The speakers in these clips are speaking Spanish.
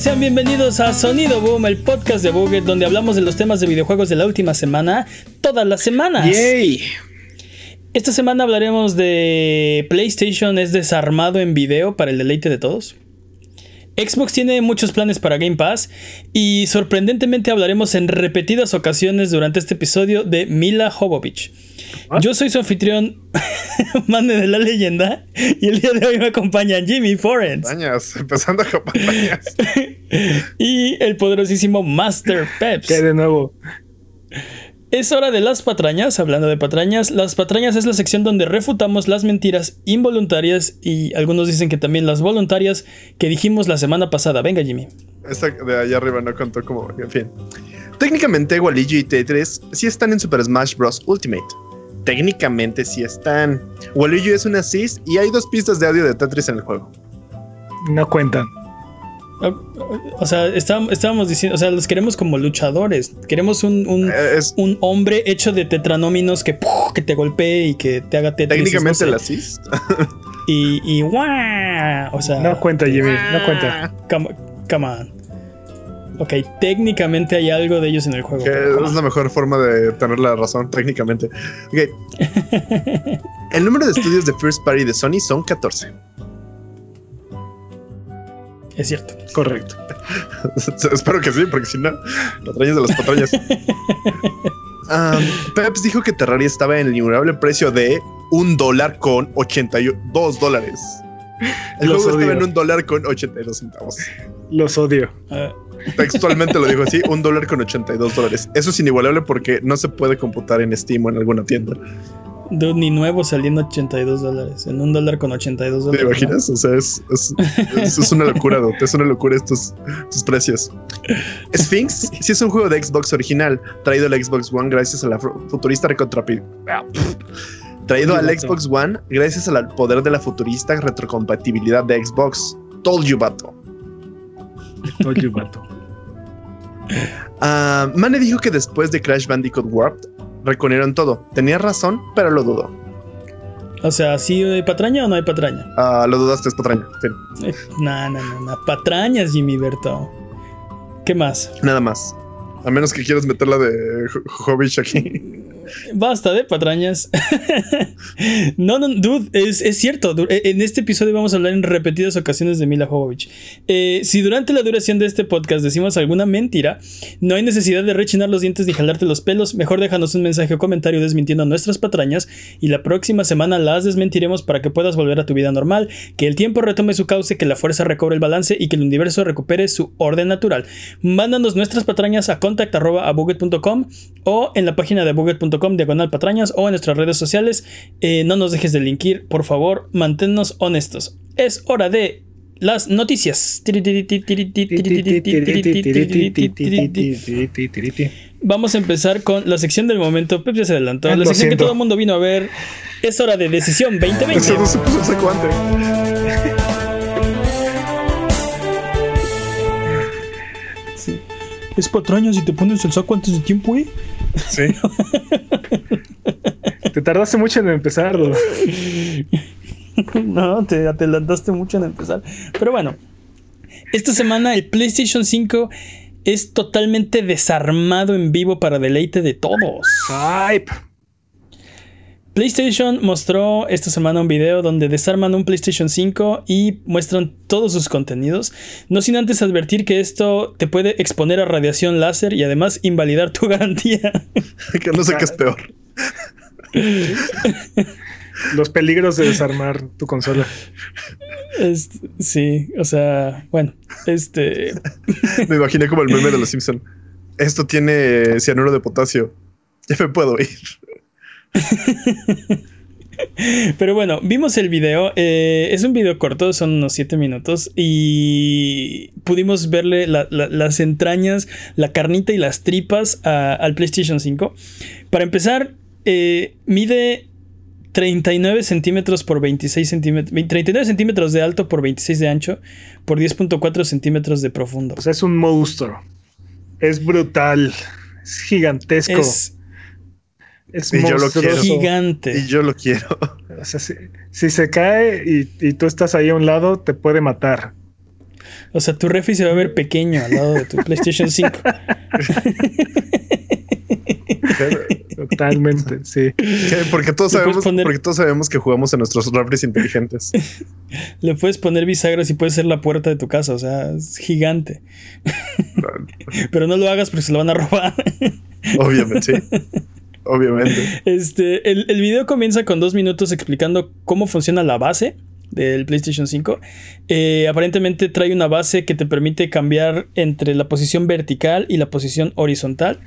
Sean bienvenidos a Sonido Boom, el podcast de Buget, donde hablamos de los temas de videojuegos de la última semana, todas las semanas. ¡Yay! Esta semana hablaremos de PlayStation es desarmado en video para el deleite de todos. Xbox tiene muchos planes para Game Pass y sorprendentemente hablaremos en repetidas ocasiones durante este episodio de Mila Jovovich. Yo soy su anfitrión, Mane de la leyenda, y el día de hoy me acompañan Jimmy Forens. Patrañas, empezando con patrañas. y el poderosísimo Master Peps. ¿Qué de nuevo? Es hora de las patrañas. Hablando de patrañas, las patrañas es la sección donde refutamos las mentiras involuntarias y algunos dicen que también las voluntarias que dijimos la semana pasada. Venga, Jimmy. Esta de allá arriba no contó como, en fin. Técnicamente, Waluigi y Tetris sí están en Super Smash Bros. Ultimate. Técnicamente sí están. Waluigi es una Cis y hay dos pistas de audio de Tetris en el juego. No cuentan. O sea, estábamos, estábamos diciendo, o sea, los queremos como luchadores. Queremos un, un, Eh, Es un hombre hecho de tetranóminos que, ¡puf! que te golpee y que te haga tetris. técnicamente no la sé. Cis. Y, y ¡guau! O sea, No cuenta, Jimmy. No cuenta. come, come on. Ok, técnicamente hay algo de ellos en el juego. Que pero come es la mejor forma de tener la razón, técnicamente. Ok. El número de estudios de First Party de Sony son 14. Es cierto. Correcto. Espero que sí, porque si no, patrañas de las patrañas. Um, Peps dijo que Terraria estaba en el innegable precio de un dólar con 82 dólares. El Los juego estaba en un dólar con 82 centavos. Los odio. Ah, Textualmente lo dijo así, un dólar con 82 dólares. Eso es inigualable porque no se puede computar en Steam o en alguna tienda. dude, ni nuevo saliendo 82 dólares. En un dólar con 82 ¿Te dólares. ¿no? imaginas? O sea, es, es, es- es una locura, dude. es una locura estos, estos precios. Sphinx sí es un juego de Xbox original, traído a la Xbox One gracias a la fu- futurista recontrapi- Traído al. Xbox One gracias al poder de la futurista retrocompatibilidad de Xbox. Told you, vato. Oye, vato. Ah, Mane dijo que después de Crash Bandicoot Warped reconocieron todo. Tenía razón, pero lo dudó. O sea, ¿sí hay patraña o no hay patraña? Ah, lo dudaste, es patraña. Eh, No, no, no, no. Patrañas, Jimmy Berto. ¿Qué más? Nada más. A menos que quieras meterla de Jovich aquí. Basta de patrañas. no, no, dude, es, cierto. eh, En este episodio vamos a hablar en repetidas ocasiones de Mila Jovovich. Eh, si durante la duración de este podcast decimos alguna mentira, no hay necesidad de rechinar los dientes ni jalarte los pelos. Mejor déjanos un mensaje o comentario desmintiendo nuestras patrañas y la próxima semana las desmentiremos para que puedas volver a tu vida normal, que el tiempo retome su cauce, que la fuerza recobre el balance y que el universo recupere su orden natural. Mándanos nuestras patrañas a contact.abuget.com o en la página de buget.com diagonal patrañas o en nuestras redes sociales. Eh, no nos dejes de linkir, por favor, manténnos honestos. Es hora de las noticias. Vamos a empezar con la sección del momento. Pep ya se adelantó. La sección que todo el mundo vino a ver. Es hora de decisión 2020. Es patrañas y te pones el saco antes de tiempo, ¿eh? Sí. Te tardaste mucho en empezar. Dude. No, te adelantaste mucho en empezar. Pero bueno, esta semana el PlayStation 5 es totalmente desarmado en vivo para deleite de todos. Hype. PlayStation mostró esta semana un video donde desarman un PlayStation 5 y muestran todos sus contenidos, no sin antes advertir que esto te puede exponer a radiación láser y además invalidar tu garantía. que no sé qué es peor. Los peligros de desarmar tu consola. Sí, o sea, bueno, este... Me imaginé como el meme de los Simpson. Esto tiene cianuro de potasio. Ya me puedo ir. Pero bueno, vimos el video. eh, es un video corto, son unos 7 minutos. Y pudimos verle la- la- las entrañas, la carnita y las tripas a- al PlayStation 5. Para empezar, eh, mide 39 centímetros por 26 centímetros. 39 centímetros de alto por 26 de ancho por 10.4 centímetros de profundo. O sea, es un monstruo. Es brutal. Es gigantesco. Es Es, Y yo lo quiero. gigante. Y yo lo quiero. O sea, si, si se cae y, y tú estás ahí a un lado, te puede matar. O sea, tu refri se va a ver pequeño al lado de tu PlayStation 5. Totalmente, sí. Porque todos, sabemos, porque todos sabemos que jugamos en nuestros refres inteligentes. Le puedes poner bisagras y puede ser la puerta de tu casa, o sea, es gigante. Pero no lo hagas porque se lo van a robar. Obviamente, sí. Obviamente. Este, el, el video comienza con dos minutos explicando cómo funciona la base del PlayStation 5. Eh, aparentemente trae una base que te permite cambiar entre la posición vertical y la posición horizontal.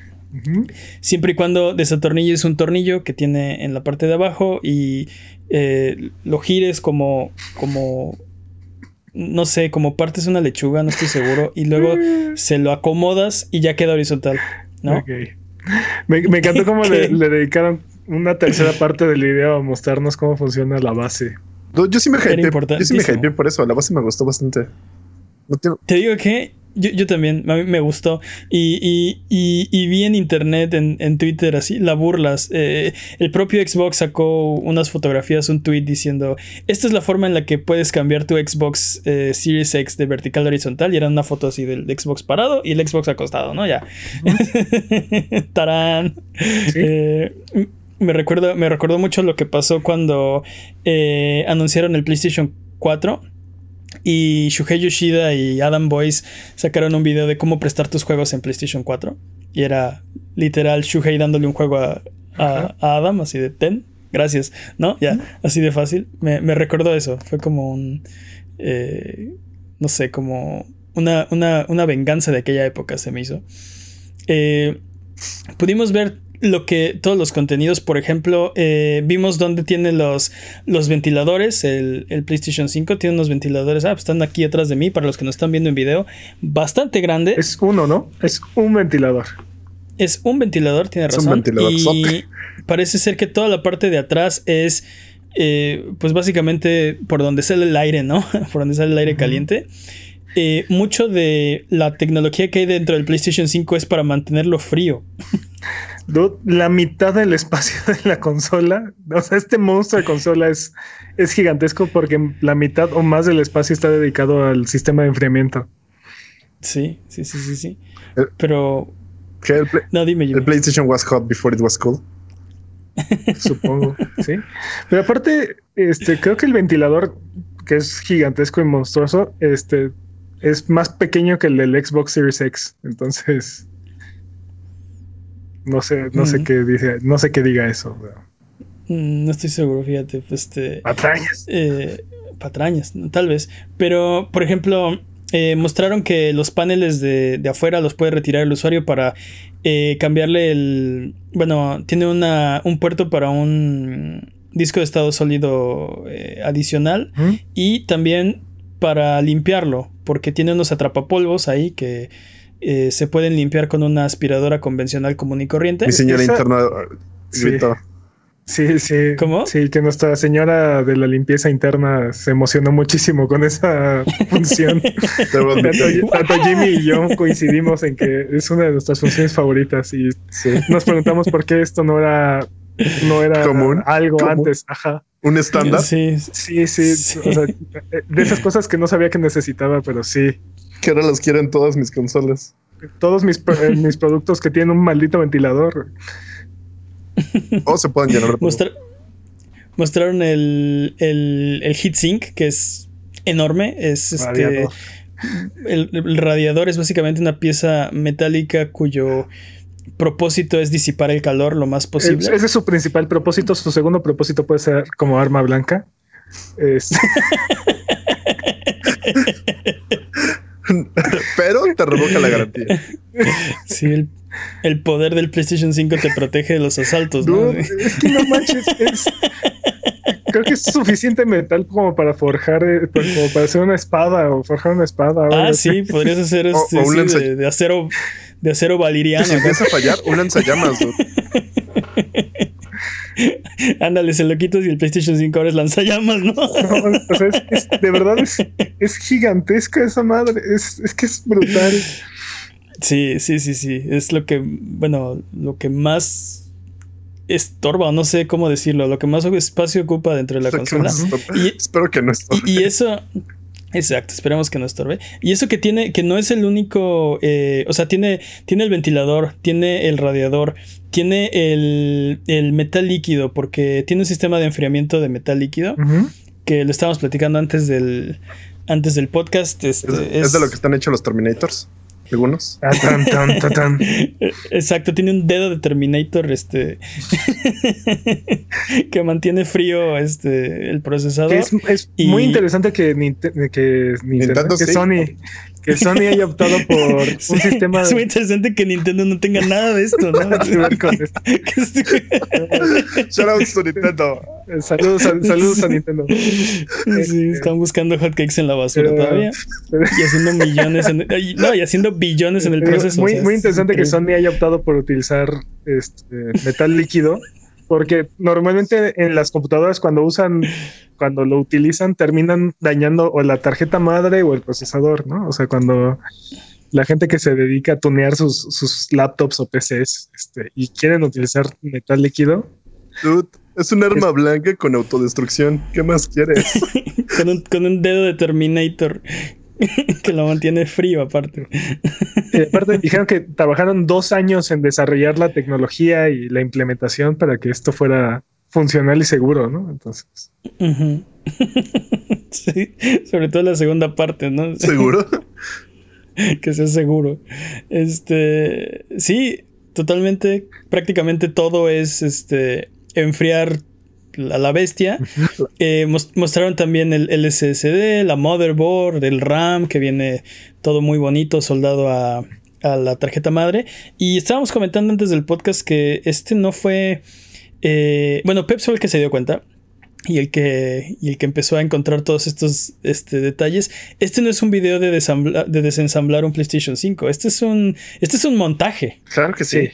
Siempre y cuando desatornilles un tornillo que tiene en la parte de abajo y eh, lo gires como, como, no sé, como partes una lechuga, no estoy seguro, y luego se lo acomodas y ya queda horizontal, ¿no? Me, encantó cómo le, dedicaron una tercera parte del video a mostrarnos cómo funciona la base. yo sí me hypeé, yo sí me por eso, la base me gustó bastante. Te digo que yo, yo, también, a mí me gustó. Y, y, y, vi en internet, en, en, Twitter, así, la burlas. Eh, el propio Xbox sacó unas fotografías, un tweet diciendo: Esta es la forma en la que puedes cambiar tu Xbox eh, Series X de vertical a horizontal. Y era una foto así del Xbox parado y el Xbox acostado, ¿no? Ya. Tarán. Eh, me, recuerdo, me recordó mucho lo que pasó cuando anunciaron el PlayStation 4 y Shuhei Yoshida y Adam Boyce sacaron un video de cómo prestar tus juegos en PlayStation 4. Y era literal Shuhei dándole un juego a, Adam, así de ten, gracias, ¿no? Ya, así de fácil. Me, recordó eso. Fue como un. Eh, no sé, como una, una, venganza de aquella época se me hizo. Eh, pudimos ver lo que todos los contenidos, por ejemplo, eh, vimos dónde tiene los, los ventiladores, el, PlayStation 5 tiene unos ventiladores, ah, pues están aquí atrás de mí, para los que nos están viendo en video, bastante grande. Es uno, ¿no? Es un ventilador. Es un ventilador, tiene razón. Es un ventilador. Y parece ser que toda la parte de atrás es, eh, pues básicamente por donde sale el aire, ¿no? por donde sale el aire caliente. Eh, mucho de la tecnología que hay dentro del PlayStation 5 es para mantenerlo frío. la mitad del espacio de la consola, o sea, este monstruo de consola es, es gigantesco porque la mitad o más del espacio está dedicado al sistema de enfriamiento. Sí, sí, sí, sí, sí. Pero. El, no, dime yo. El PlayStation was hot before it was cool. Supongo, sí. Pero aparte, este, creo que el ventilador, que es gigantesco y monstruoso, este, es más pequeño que el del Xbox Series X. Entonces. No sé, no sé qué dice, no sé qué diga eso. Mm, no estoy seguro, fíjate. Pues, este, patrañas. Eh, patrañas, tal vez. Pero, por ejemplo, eh, mostraron que los paneles de, afuera los puede retirar el usuario para eh, cambiarle el. Bueno, tiene una, un puerto para un disco de estado sólido adicional y también para limpiarlo, porque tiene unos atrapapolvos ahí que eh, se pueden limpiar con una aspiradora convencional común y corriente. Mi señora interna sí. Sí, sí. ¿Cómo? Sí, que nuestra señora de la limpieza interna se emocionó muchísimo con esa función. tanto, Jimmy y yo coincidimos en que es una de nuestras funciones favoritas y nos preguntamos por qué esto no era, no era Común. algo antes. Ajá. ¿Un estándar? Sí, sí, sí. de esas cosas que no sabía que necesitaba, pero sí que ahora los quieren todas mis consolas. Todos mis, eh, mis productos que tienen un maldito ventilador. O se pueden llenar de Mostraron el, el, el heatsink, que es enorme. Es este. El, radiador es básicamente una pieza metálica cuyo propósito es disipar el calor lo más posible. Ese es su principal propósito. Su segundo propósito puede ser como arma blanca. Pero te revoca la garantía. Sí, el, poder del PlayStation 5 te protege de los asaltos, ¿no? es que no manches, creo que es suficiente metal como para forjar, eh, pues, como para hacer una espada o forjar una espada. Ah, sí, podrías hacer este, de, acero de acero valiriano. Si empieza a fallar, un lanzallamas, Ándale, se lo quitas y el PlayStation 5 ahora es lanzallamas, ¿no? no o sea, es, de verdad es, gigantesca esa madre. Es, que es brutal. Sí, sí, sí, sí. Es lo que, bueno, lo que más estorba, o no sé cómo decirlo, lo que más espacio ocupa dentro de la consola. y, Espero que no estorbe. Y, eso, Exacto, esperemos que no estorbe. Y eso que tiene, que no es el único, eh, o sea, tiene, tiene el ventilador, tiene el radiador, tiene el, el metal líquido, porque tiene un sistema de enfriamiento de metal líquido, que lo estábamos platicando antes del, antes del podcast. Este, es, de lo que están hechos los Terminators algunos. Exacto, tiene un dedo de Terminator este que mantiene frío este el procesador. Es, muy interesante que, que, Nintendo, que Sony que Sony haya optado por un sistema de... Es muy interesante que Nintendo no tenga nada de esto, ¿no? Shout out to Nintendo. Saludos a, saludos a Nintendo. Sí, este, están buscando hotcakes en la basura todavía. y haciendo millones en, no, y haciendo billones en el proceso. Muy, muy interesante que Sony haya optado por utilizar este metal líquido porque normalmente en las computadoras cuando usan, cuando lo utilizan, terminan dañando o la tarjeta madre o el procesador, ¿no? O sea, cuando la gente que se dedica a tunear sus, laptops o PCs este, y quieren utilizar metal líquido. Dude, es un arma blanca con autodestrucción. ¿Qué más quieres? con, un, con un dedo de Terminator que lo mantiene frío aparte. aparte dijeron que trabajaron dos años en desarrollar la tecnología y la implementación para que esto fuera funcional y seguro, ¿no? Entonces. sí, sobre todo la segunda parte, ¿no? ¿Seguro? que sea seguro. Este, sí, totalmente, prácticamente todo es este enfriar a la bestia. Eh, mostraron también el, SSD, la motherboard, el RAM, que viene todo muy bonito, soldado a, la tarjeta madre. Y estábamos comentando antes del podcast que este no fue... Eh, bueno, Pep fue el que se dio cuenta. Y el, que, y el que empezó a encontrar todos estos este, detalles. Este no es un video de, de desensamblar un PlayStation 5. Este es un, este es un montaje. Claro que sí.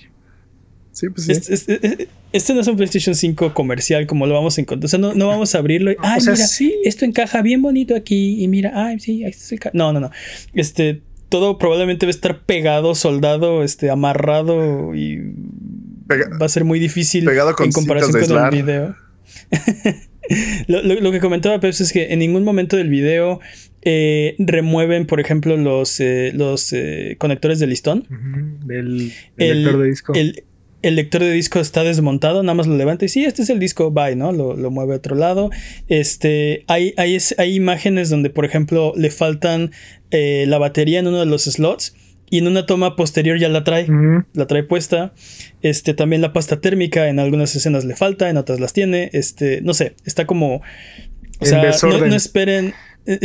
Pues este, este, no es un PlayStation 5 comercial como lo vamos a encontrar. O sea, no, vamos a abrirlo y, ay, mira, esto encaja bien bonito aquí y mira, ay, sí, ahí está el No, no, no. Este, todo probablemente va a estar pegado, soldado, este, amarrado y va a ser muy difícil en comparación con el video. lo, que comentaba Peps es que en ningún momento del video eh, remueven, por ejemplo, los, eh, los eh, conectores de listón. del, lector de disco el lector de disco está desmontado, nada más lo levanta y sí, este es el disco, bye, ¿no? Lo, mueve a otro lado. Este, hay, hay, hay, imágenes donde, por ejemplo, le faltan eh, la batería en uno de los slots y en una toma posterior ya la trae, la trae puesta. Este, también la pasta térmica en algunas escenas le falta, en otras las tiene. Este, no sé, está como... O sea, no esperen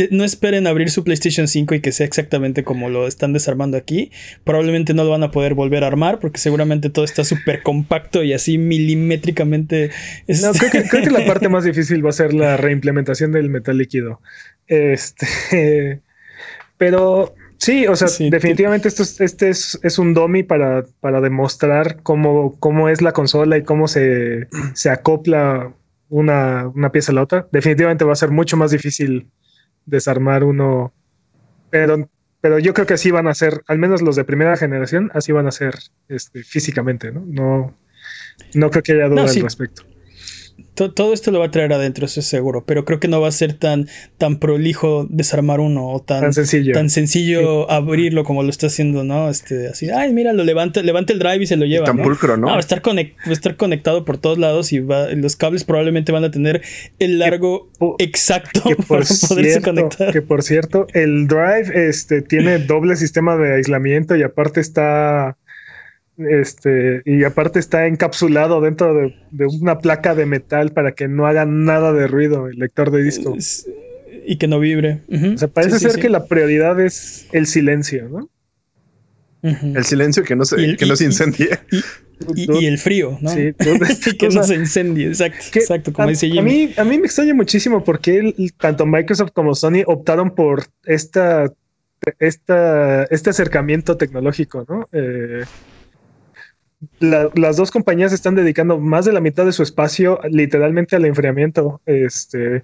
no esperen abrir su PlayStation 5 y que sea exactamente como lo están desarmando aquí. Probablemente no lo van a poder volver a armar porque seguramente todo está súper compacto y así milimétricamente. No, creo que, la parte más difícil va a ser la reimplementación del metal líquido. Este, pero sí, o sea, definitivamente esto es, este es, un dummy para, para demostrar cómo, cómo es la consola y cómo se, se acopla una, una pieza a la otra. Definitivamente va a ser mucho más difícil desarmar uno. Pero, pero yo creo que así van a ser, al menos los de primera generación, así van a ser este, físicamente, ¿no? No, no creo que haya duda al respecto todo esto lo va a traer adentro, eso es seguro, pero creo que no va a ser tan, tan prolijo desarmar uno o tan, sencillo, tan sencillo abrirlo como lo está haciendo, ¿no? Este, así, ay, mira, lo levanta, levanta el drive y se lo lleva. Tan pulcro, ¿no? va, a estar va a estar conectado por todos lados y los cables probablemente van a tener el largo exacto para poderse conectar. Que por cierto, el drive este, tiene doble sistema de aislamiento y aparte está este, y aparte está encapsulado dentro de, una placa de metal para que no haga nada de ruido el lector de disco. Y que no vibre. O sea, parece ser que la prioridad es el silencio, ¿no? El silencio que no se, que no se incendie. Y, el frío, ¿no? Sí, que no se incendie, exacto, exacto como a, dice Jimmy. A mí, a mí me extraña muchísimo porque tanto Microsoft como Sony optaron por esta, esta, este acercamiento tecnológico, ¿no? Eh, las dos compañías están dedicando más de la mitad de su espacio literalmente al enfriamiento. Este,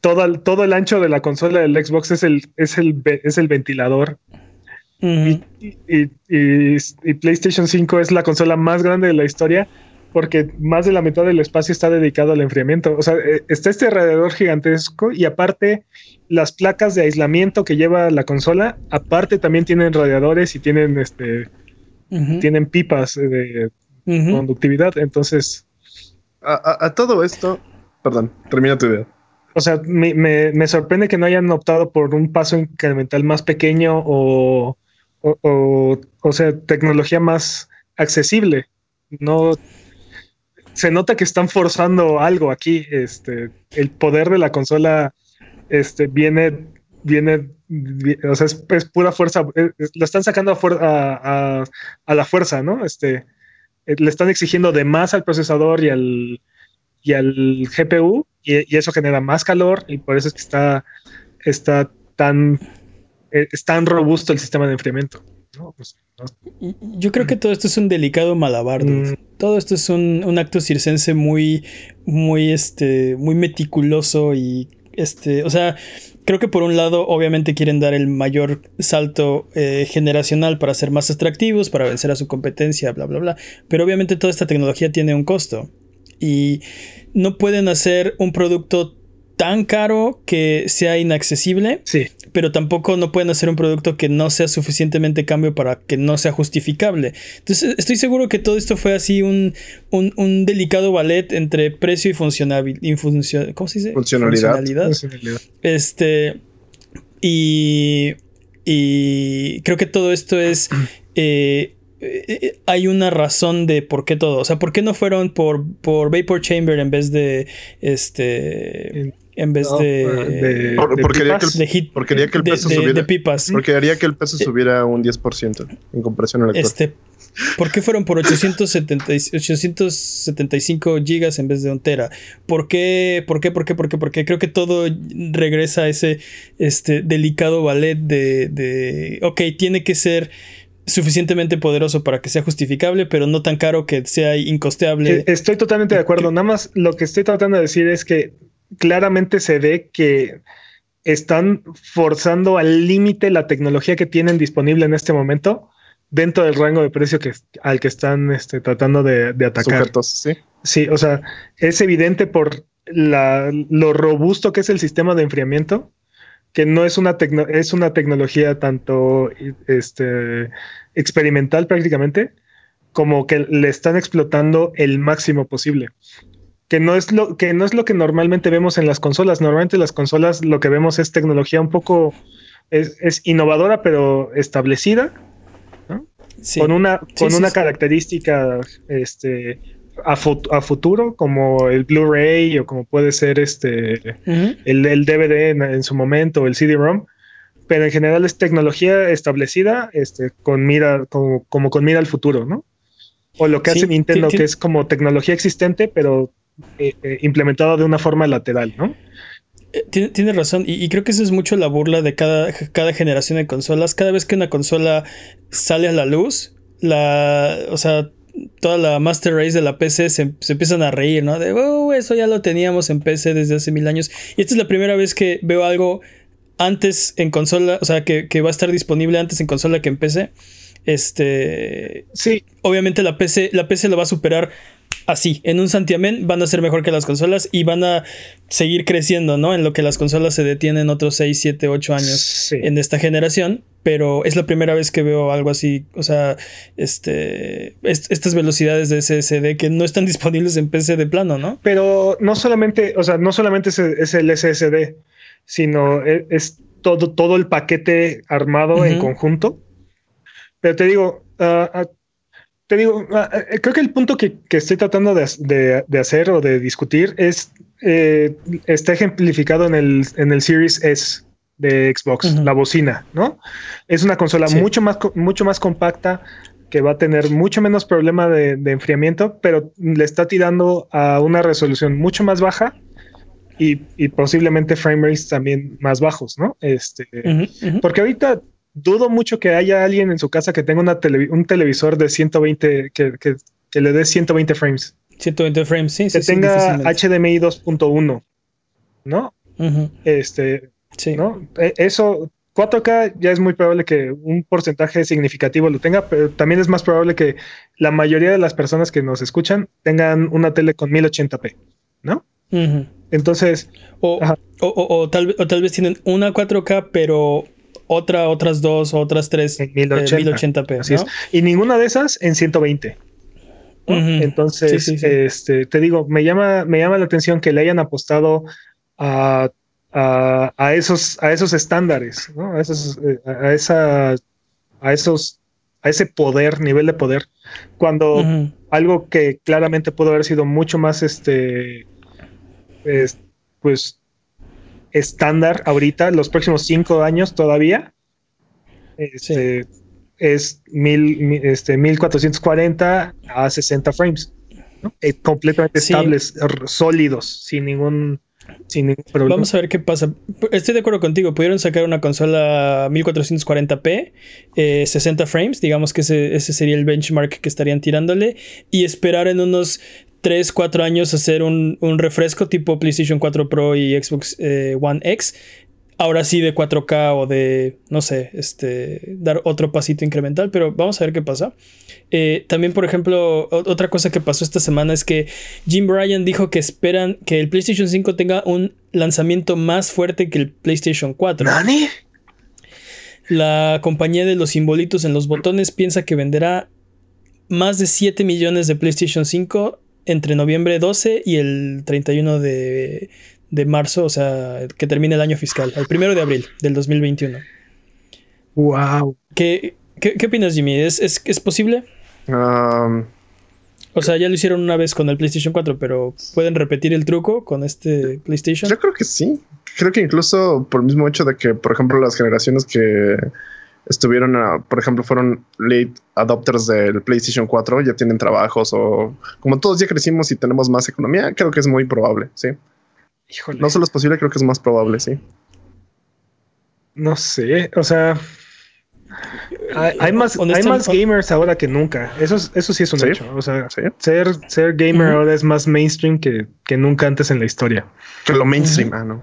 todo, todo el ancho de la consola del Xbox es el, es el, es el ventilador. y, PlayStation 5 es la consola más grande de la historia porque más de la mitad del espacio está dedicado al enfriamiento. O sea, eh, está este radiador gigantesco y aparte las placas de aislamiento que lleva la consola, aparte también tienen radiadores y tienen este tienen pipas de conductividad. Entonces, a, todo esto, perdón, termina tu idea. O sea, me, sorprende que no hayan optado por un paso incremental más pequeño o, o, o sea, tecnología más accesible. No se nota que están forzando algo aquí. Este, el poder de la consola este, viene, viene, o sea, es, pura fuerza. Eh, lo están sacando a, a, la fuerza, ¿no? Este, eh, le están exigiendo de más al procesador y al, y al GPU, y, eso genera más calor, y por eso es que está, está tan, eh, es tan robusto el sistema de enfriamiento. Pues, Yo creo que todo esto es un delicado malabar. Mm. Todo esto es un, acto circense muy, muy, este, muy meticuloso y, este, o sea, creo que por un lado, obviamente quieren dar el mayor salto eh, generacional para ser más atractivos, para vencer a su competencia, bla, bla, bla. Pero obviamente toda esta tecnología tiene un costo y no pueden hacer un producto tan caro que sea inaccesible. Sí. Pero tampoco no pueden hacer un producto que no sea suficientemente cambio para que no sea justificable. Entonces estoy seguro que todo esto fue así un, un, delicado ballet entre precio y funcionalidad. ¿Cómo se dice? Funcionalidad. Este. Y. Y creo que todo esto es. Eh, eh, hay una razón de por qué todo. O sea, ¿por qué no fueron por, por Vapor Chamber en vez de este en vez de, porque, que el, porque haría que el peso subiera pipas. porque haría que el peso subiera un 10% en comparación al actual. Este, ¿Por qué fueron por 870, 875 gigas en vez de un tera? ¿Por qué? ¿Por qué? ¿Por qué? ¿Por qué? Porque creo que todo regresa a ese este, delicado ballet de, de, ok, tiene que ser suficientemente poderoso para que sea justificable, pero no tan caro que sea incosteable. Estoy totalmente de acuerdo. Nada más lo que estoy tratando de decir es que claramente se ve que están forzando al límite la tecnología que tienen disponible en este momento dentro del rango de precio que, al que están este, tratando de, atacar. ¿sí? sí, o sea, es evidente por lo robusto que es el sistema de enfriamiento, que no es una, es una tecnología tanto este, experimental prácticamente, como que le están explotando el máximo posible que no es lo que no es lo que normalmente vemos en las consolas. Normalmente las consolas lo que vemos es tecnología un poco es, innovadora pero establecida, con una con una característica este a, a, futuro como el Blu-ray o como puede ser este el, DVD en, su momento el CD-ROM. Pero en general es tecnología establecida, este, con mira, como, como con mira al futuro, ¿no? O lo que hace Nintendo, que es como tecnología existente, pero eh, eh, implementado de una forma lateral, ¿no? Eh, Tienes razón, y, creo que eso es mucho la burla de cada, cada generación de consolas. Cada vez que una consola sale a la luz, la, o sea, toda la Master Race de la PC se, empiezan a reír, ¿no? De, oh, eso ya lo teníamos en PC desde hace mil años. Y esta es la primera vez que veo algo antes en consola, o sea, que, que va a estar disponible antes en consola que en PC. Este. Sí. Obviamente la PC, la PC lo va a superar así, en un santiamén van a ser mejor que las consolas y van a seguir creciendo, ¿no? En lo que las consolas se detienen otros 6, 7, 8 años en esta generación, pero es la primera vez que veo algo así, o sea, este, estas velocidades de SSD que no están disponibles en PC de plano, ¿no? Pero no solamente, o sea, no solamente es, el SSD, sino e, es, todo, todo el paquete armado en conjunto. Pero te digo, uh, te digo, eh, creo que el punto que, estoy tratando de, hacer o de discutir es, eh, está ejemplificado en el, en el Series S de Xbox, la bocina, ¿no? Es una consola mucho, más, mucho más compacta que va a tener mucho menos problema de, enfriamiento, pero le está tirando a una resolución mucho más baja y, posiblemente frame rates también más bajos, ¿no? Este, porque ahorita dudo mucho que haya alguien en su casa que tenga una un televisor de 120, que, que, que, le dé 120 frames. 120 frames, sí. Que tenga HDMI 2.1, ¿no? Este, sí. ¿no? E, eso 4K ya es muy probable que un porcentaje significativo lo tenga, pero también es más probable que la mayoría de las personas que nos escuchan tengan una tele con 1080p, ¿no? Entonces. O, o, tal, o tal vez tienen una 4K, pero otra, otras dos, otras tres en 1080, p Así es. Y ninguna de esas en 120. Entonces, Este, te digo, me llama, me llama la atención que le hayan apostado a a, esos, a esos estándares, ¿no? a, esos, eh, a, esa, a esos, a ese poder, nivel de poder, cuando algo que claramente pudo haber sido mucho más, este, pues, estándar ahorita, los próximos cinco años todavía, este, es mil, este, 1440 a 60 frames, eh, completamente estables, sólidos, sin ningún Vamos a ver qué pasa. Estoy de acuerdo contigo. Pudieron sacar una consola 1440p, 60 eh, frames, digamos que ese, sería el benchmark que estarían tirándole, y esperar en unos 3, 4 años hacer un, refresco tipo PlayStation 4 Pro y Xbox eh, One X ahora sí de 4K o de, no sé, este, dar otro pasito incremental, pero vamos a ver qué pasa. Eh, también, por ejemplo, otra cosa que pasó esta semana es que Jim Bryan dijo que esperan que el PlayStation 5 tenga un lanzamiento más fuerte que el PlayStation 4. ¿Nani? La compañía de los simbolitos en los botones piensa que venderá más de 7 millones de PlayStation 5 entre noviembre 12 y el 31 de, de marzo, o sea, que termine el año fiscal, el primero de abril del 2021. Wow. ¿Qué, qué, opinas, Jimmy? ¿Es, es, posible? Um, o sea, ya lo hicieron una vez con el PlayStation 4, pero ¿pueden repetir el truco con este PlayStation? Yo creo que sí. Creo que incluso por el mismo hecho de que, por ejemplo, las generaciones que estuvieron, por ejemplo, fueron late adopters del PlayStation 4, ya tienen trabajos o como todos ya crecimos y tenemos más economía, creo que es muy probable, sí. No solo es posible, creo que es más probable, sí. No sé, o sea, hay, más, hay más gamers ahora que nunca. Eso, eso sí es un hecho. O sea, ser, ser gamer ahora es más mainstream que, nunca antes en la historia. Que lo mainstream, ah, no.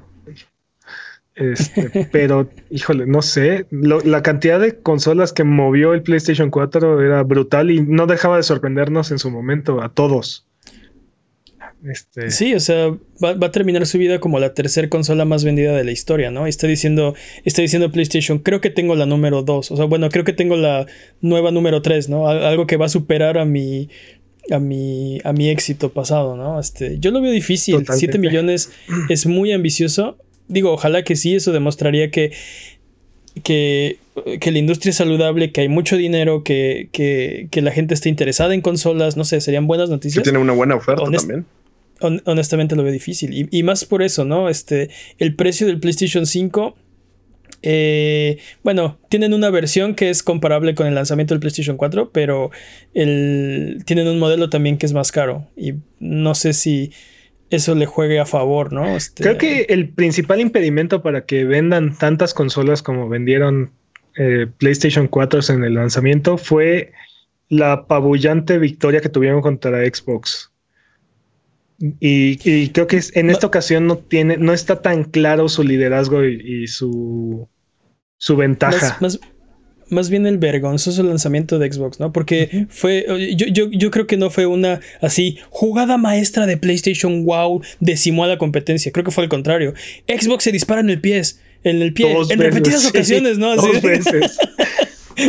Este, pero, híjole, no sé. la cantidad de consolas que movió el PlayStation 4 era brutal y no dejaba de sorprendernos en su momento a todos. Este... Sí, o sea, va, a terminar su vida como la tercera consola más vendida de la historia, ¿no? Está diciendo, está diciendo PlayStation, creo que tengo la número 2, o sea, bueno, creo que tengo la nueva número 3, ¿no? Algo que va a superar a mi, a mi, a mi éxito pasado, ¿no? Este, yo lo veo difícil, 7 millones es muy ambicioso. Digo, ojalá que sí, eso demostraría que, que, que la industria es saludable, que hay mucho dinero, que, que, que, la gente está interesada en consolas, no sé, serían buenas noticias. Que tiene una buena oferta también honestamente lo veo difícil. Y, más por eso, ¿no? Este, el precio del PlayStation 5. Eh, bueno, tienen una versión que es comparable con el lanzamiento del PlayStation 4, pero el, tienen un modelo también que es más caro. Y no sé si eso le juegue a favor, ¿no? Este, Creo que el principal impedimento para que vendan tantas consolas como vendieron eh, PlayStation 4 en el lanzamiento fue la apabullante victoria que tuvieron contra Xbox. Y, creo que en esta ocasión no tiene, no está tan claro su liderazgo y, su, su ventaja. Más, bien el vergonzoso lanzamiento de Xbox, ¿no? Porque fue, yo, yo, yo, creo que no fue una así jugada maestra de PlayStation, wow, decimó a la competencia. Creo que fue al contrario. Xbox se dispara en el pie, en el pie, en repetidas ocasiones, ¿no? Dos veces.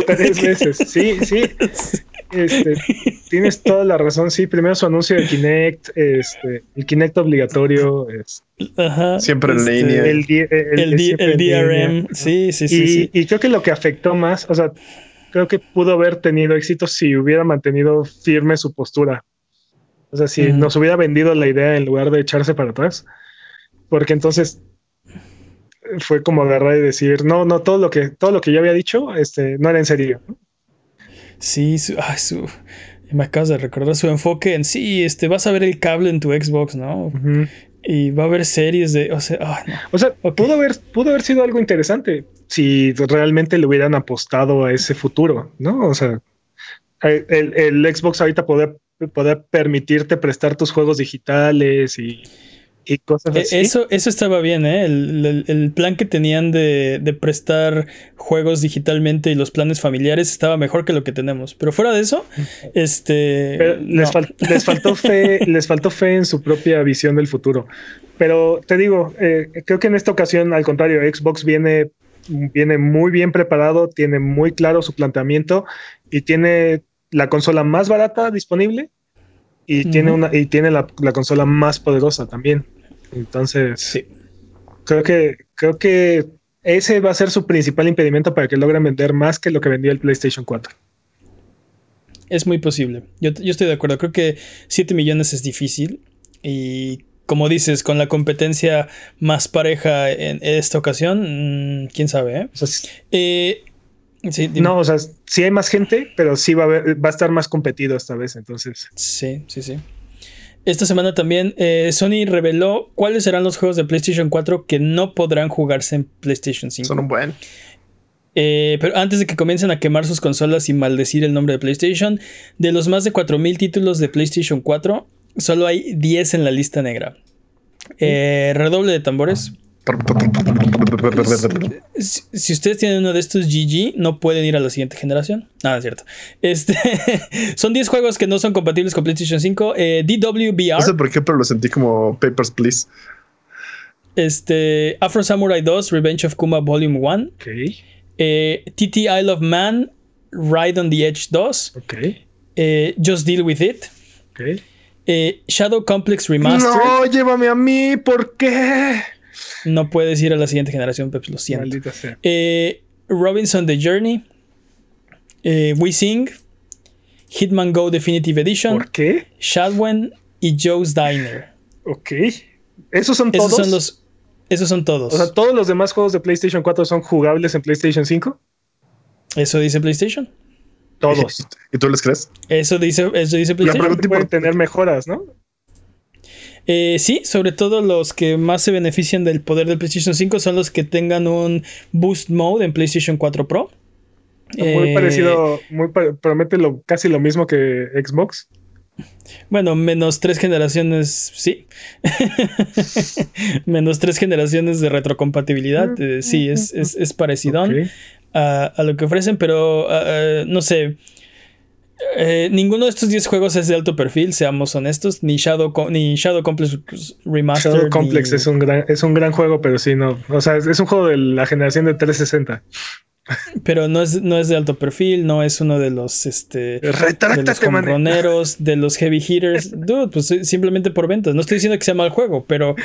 Tres veces, sí, sí. Este, tienes toda la razón. Sí, primero su anuncio de Kinect, este, el Kinect obligatorio. Siempre en este, línea. El, DRM. Sí, sí, sí y, creo que lo que afectó más, o sea, creo que pudo haber tenido éxito si hubiera mantenido firme su postura. O sea, si nos hubiera vendido la idea en lugar de echarse para atrás. Porque entonces fue como agarrar y decir, no, no, todo lo que, todo lo que yo había dicho, este, no era en serio. Sí, su, me acabas de recordar su enfoque en sí, este, vas a ver el cable en tu Xbox, ¿no? Y va a haber series de, o sea, o sea pudo, haber, pudo haber sido algo interesante si realmente le hubieran apostado a ese futuro, ¿no? O sea, el, el Xbox ahorita puede, puede permitirte prestar tus juegos digitales y y cosas E- así. Eso, eso estaba bien, ¿eh? El, el- el plan que tenían de, de prestar juegos digitalmente y los planes familiares estaba mejor que lo que tenemos. Pero fuera de eso, este. Pero les, no. fal- les faltó fe, les faltó fe en su propia visión del futuro. Pero te digo, eh, creo que en esta ocasión, al contrario, Xbox viene, viene muy bien preparado, tiene muy claro su planteamiento y tiene la consola más barata disponible y tiene una y tiene la, la consola más poderosa también. Entonces, Sí. creo que creo que ese va a ser su principal impedimento para que logren vender más que lo que vendía el PlayStation 4. Es muy posible. Yo, yo estoy de acuerdo. Creo que 7 millones es difícil. Y como dices, con la competencia más pareja en esta ocasión, mm, quién sabe, ¿eh? O sea, s- Eh, sí, no, o sea, sí hay más gente, pero sí va a, haber- va a estar más competido esta vez. Entonces, Sí, sí, sí. Esta semana también eh, Sony reveló cuáles serán los juegos de PlayStation 4 que no podrán jugarse en PlayStation 5. Son un buen. Eh, pero antes de que comiencen a quemar sus consolas y maldecir el nombre de PlayStation, de los más de 4.000 títulos de PlayStation 4, solo hay 10 en la lista negra. Eh, redoble de tambores. Si, si ustedes tienen uno de estos GG, no pueden ir a la siguiente generación. Nada, es cierto. Este, son 10 juegos que no son compatibles con PlayStation 5. Eh, DWVR, No sé por qué, pero lo sentí como Papers, Please. este, Afro Samurai 2, Revenge of Kuma Volume 1, ok, eh, TT Isle of Man, Ride on the Edge 2, ok, eh, Just Deal With It, ok. eh, Shadow Complex Remastered. No, llévame a mí, ¿por qué? No puedes ir a la siguiente generación, Peps, lo siento. Maldita sea. Eh, Robinson The Journey, eh, We Sing, Hitman Go Definitive Edition, ¿Por qué? Shadwen y Joe's Diner. Ok. ¿Esos son Esos todos? son los. Esos son todos. O sea, todos los demás juegos de PlayStation 4 son jugables en PlayStation 5? Eso dice PlayStation. Todos. ¿Y tú les crees? Eso dice, eso dice PlayStation. pregunta- Pueden tener mejoras, ¿no? Eh, sí, sobre todo los que más se benefician del poder del PlayStation 5 son los que tengan un Boost Mode en PlayStation 4 Pro. Muy Eh, parecido, muy promete lo, casi lo mismo que Xbox. Bueno, menos tres generaciones, sí. menos tres generaciones de retrocompatibilidad. eh, sí, es, es, es parecidón Ok. a, a lo que ofrecen, pero no sé. Eh, ninguno de estos 10 juegos es de alto perfil, seamos honestos. Ni Shadow, Co- ni Shadow Complex Remastered. Shadow Complex ni- es un gran, es un gran juego, pero sí, no. O sea, es, es un juego de la generación de 360. Pero no es, no es de alto perfil, no es uno de los este de los de los heavy hitters. Dude, pues eh, simplemente por ventas. No estoy diciendo que sea mal juego, pero.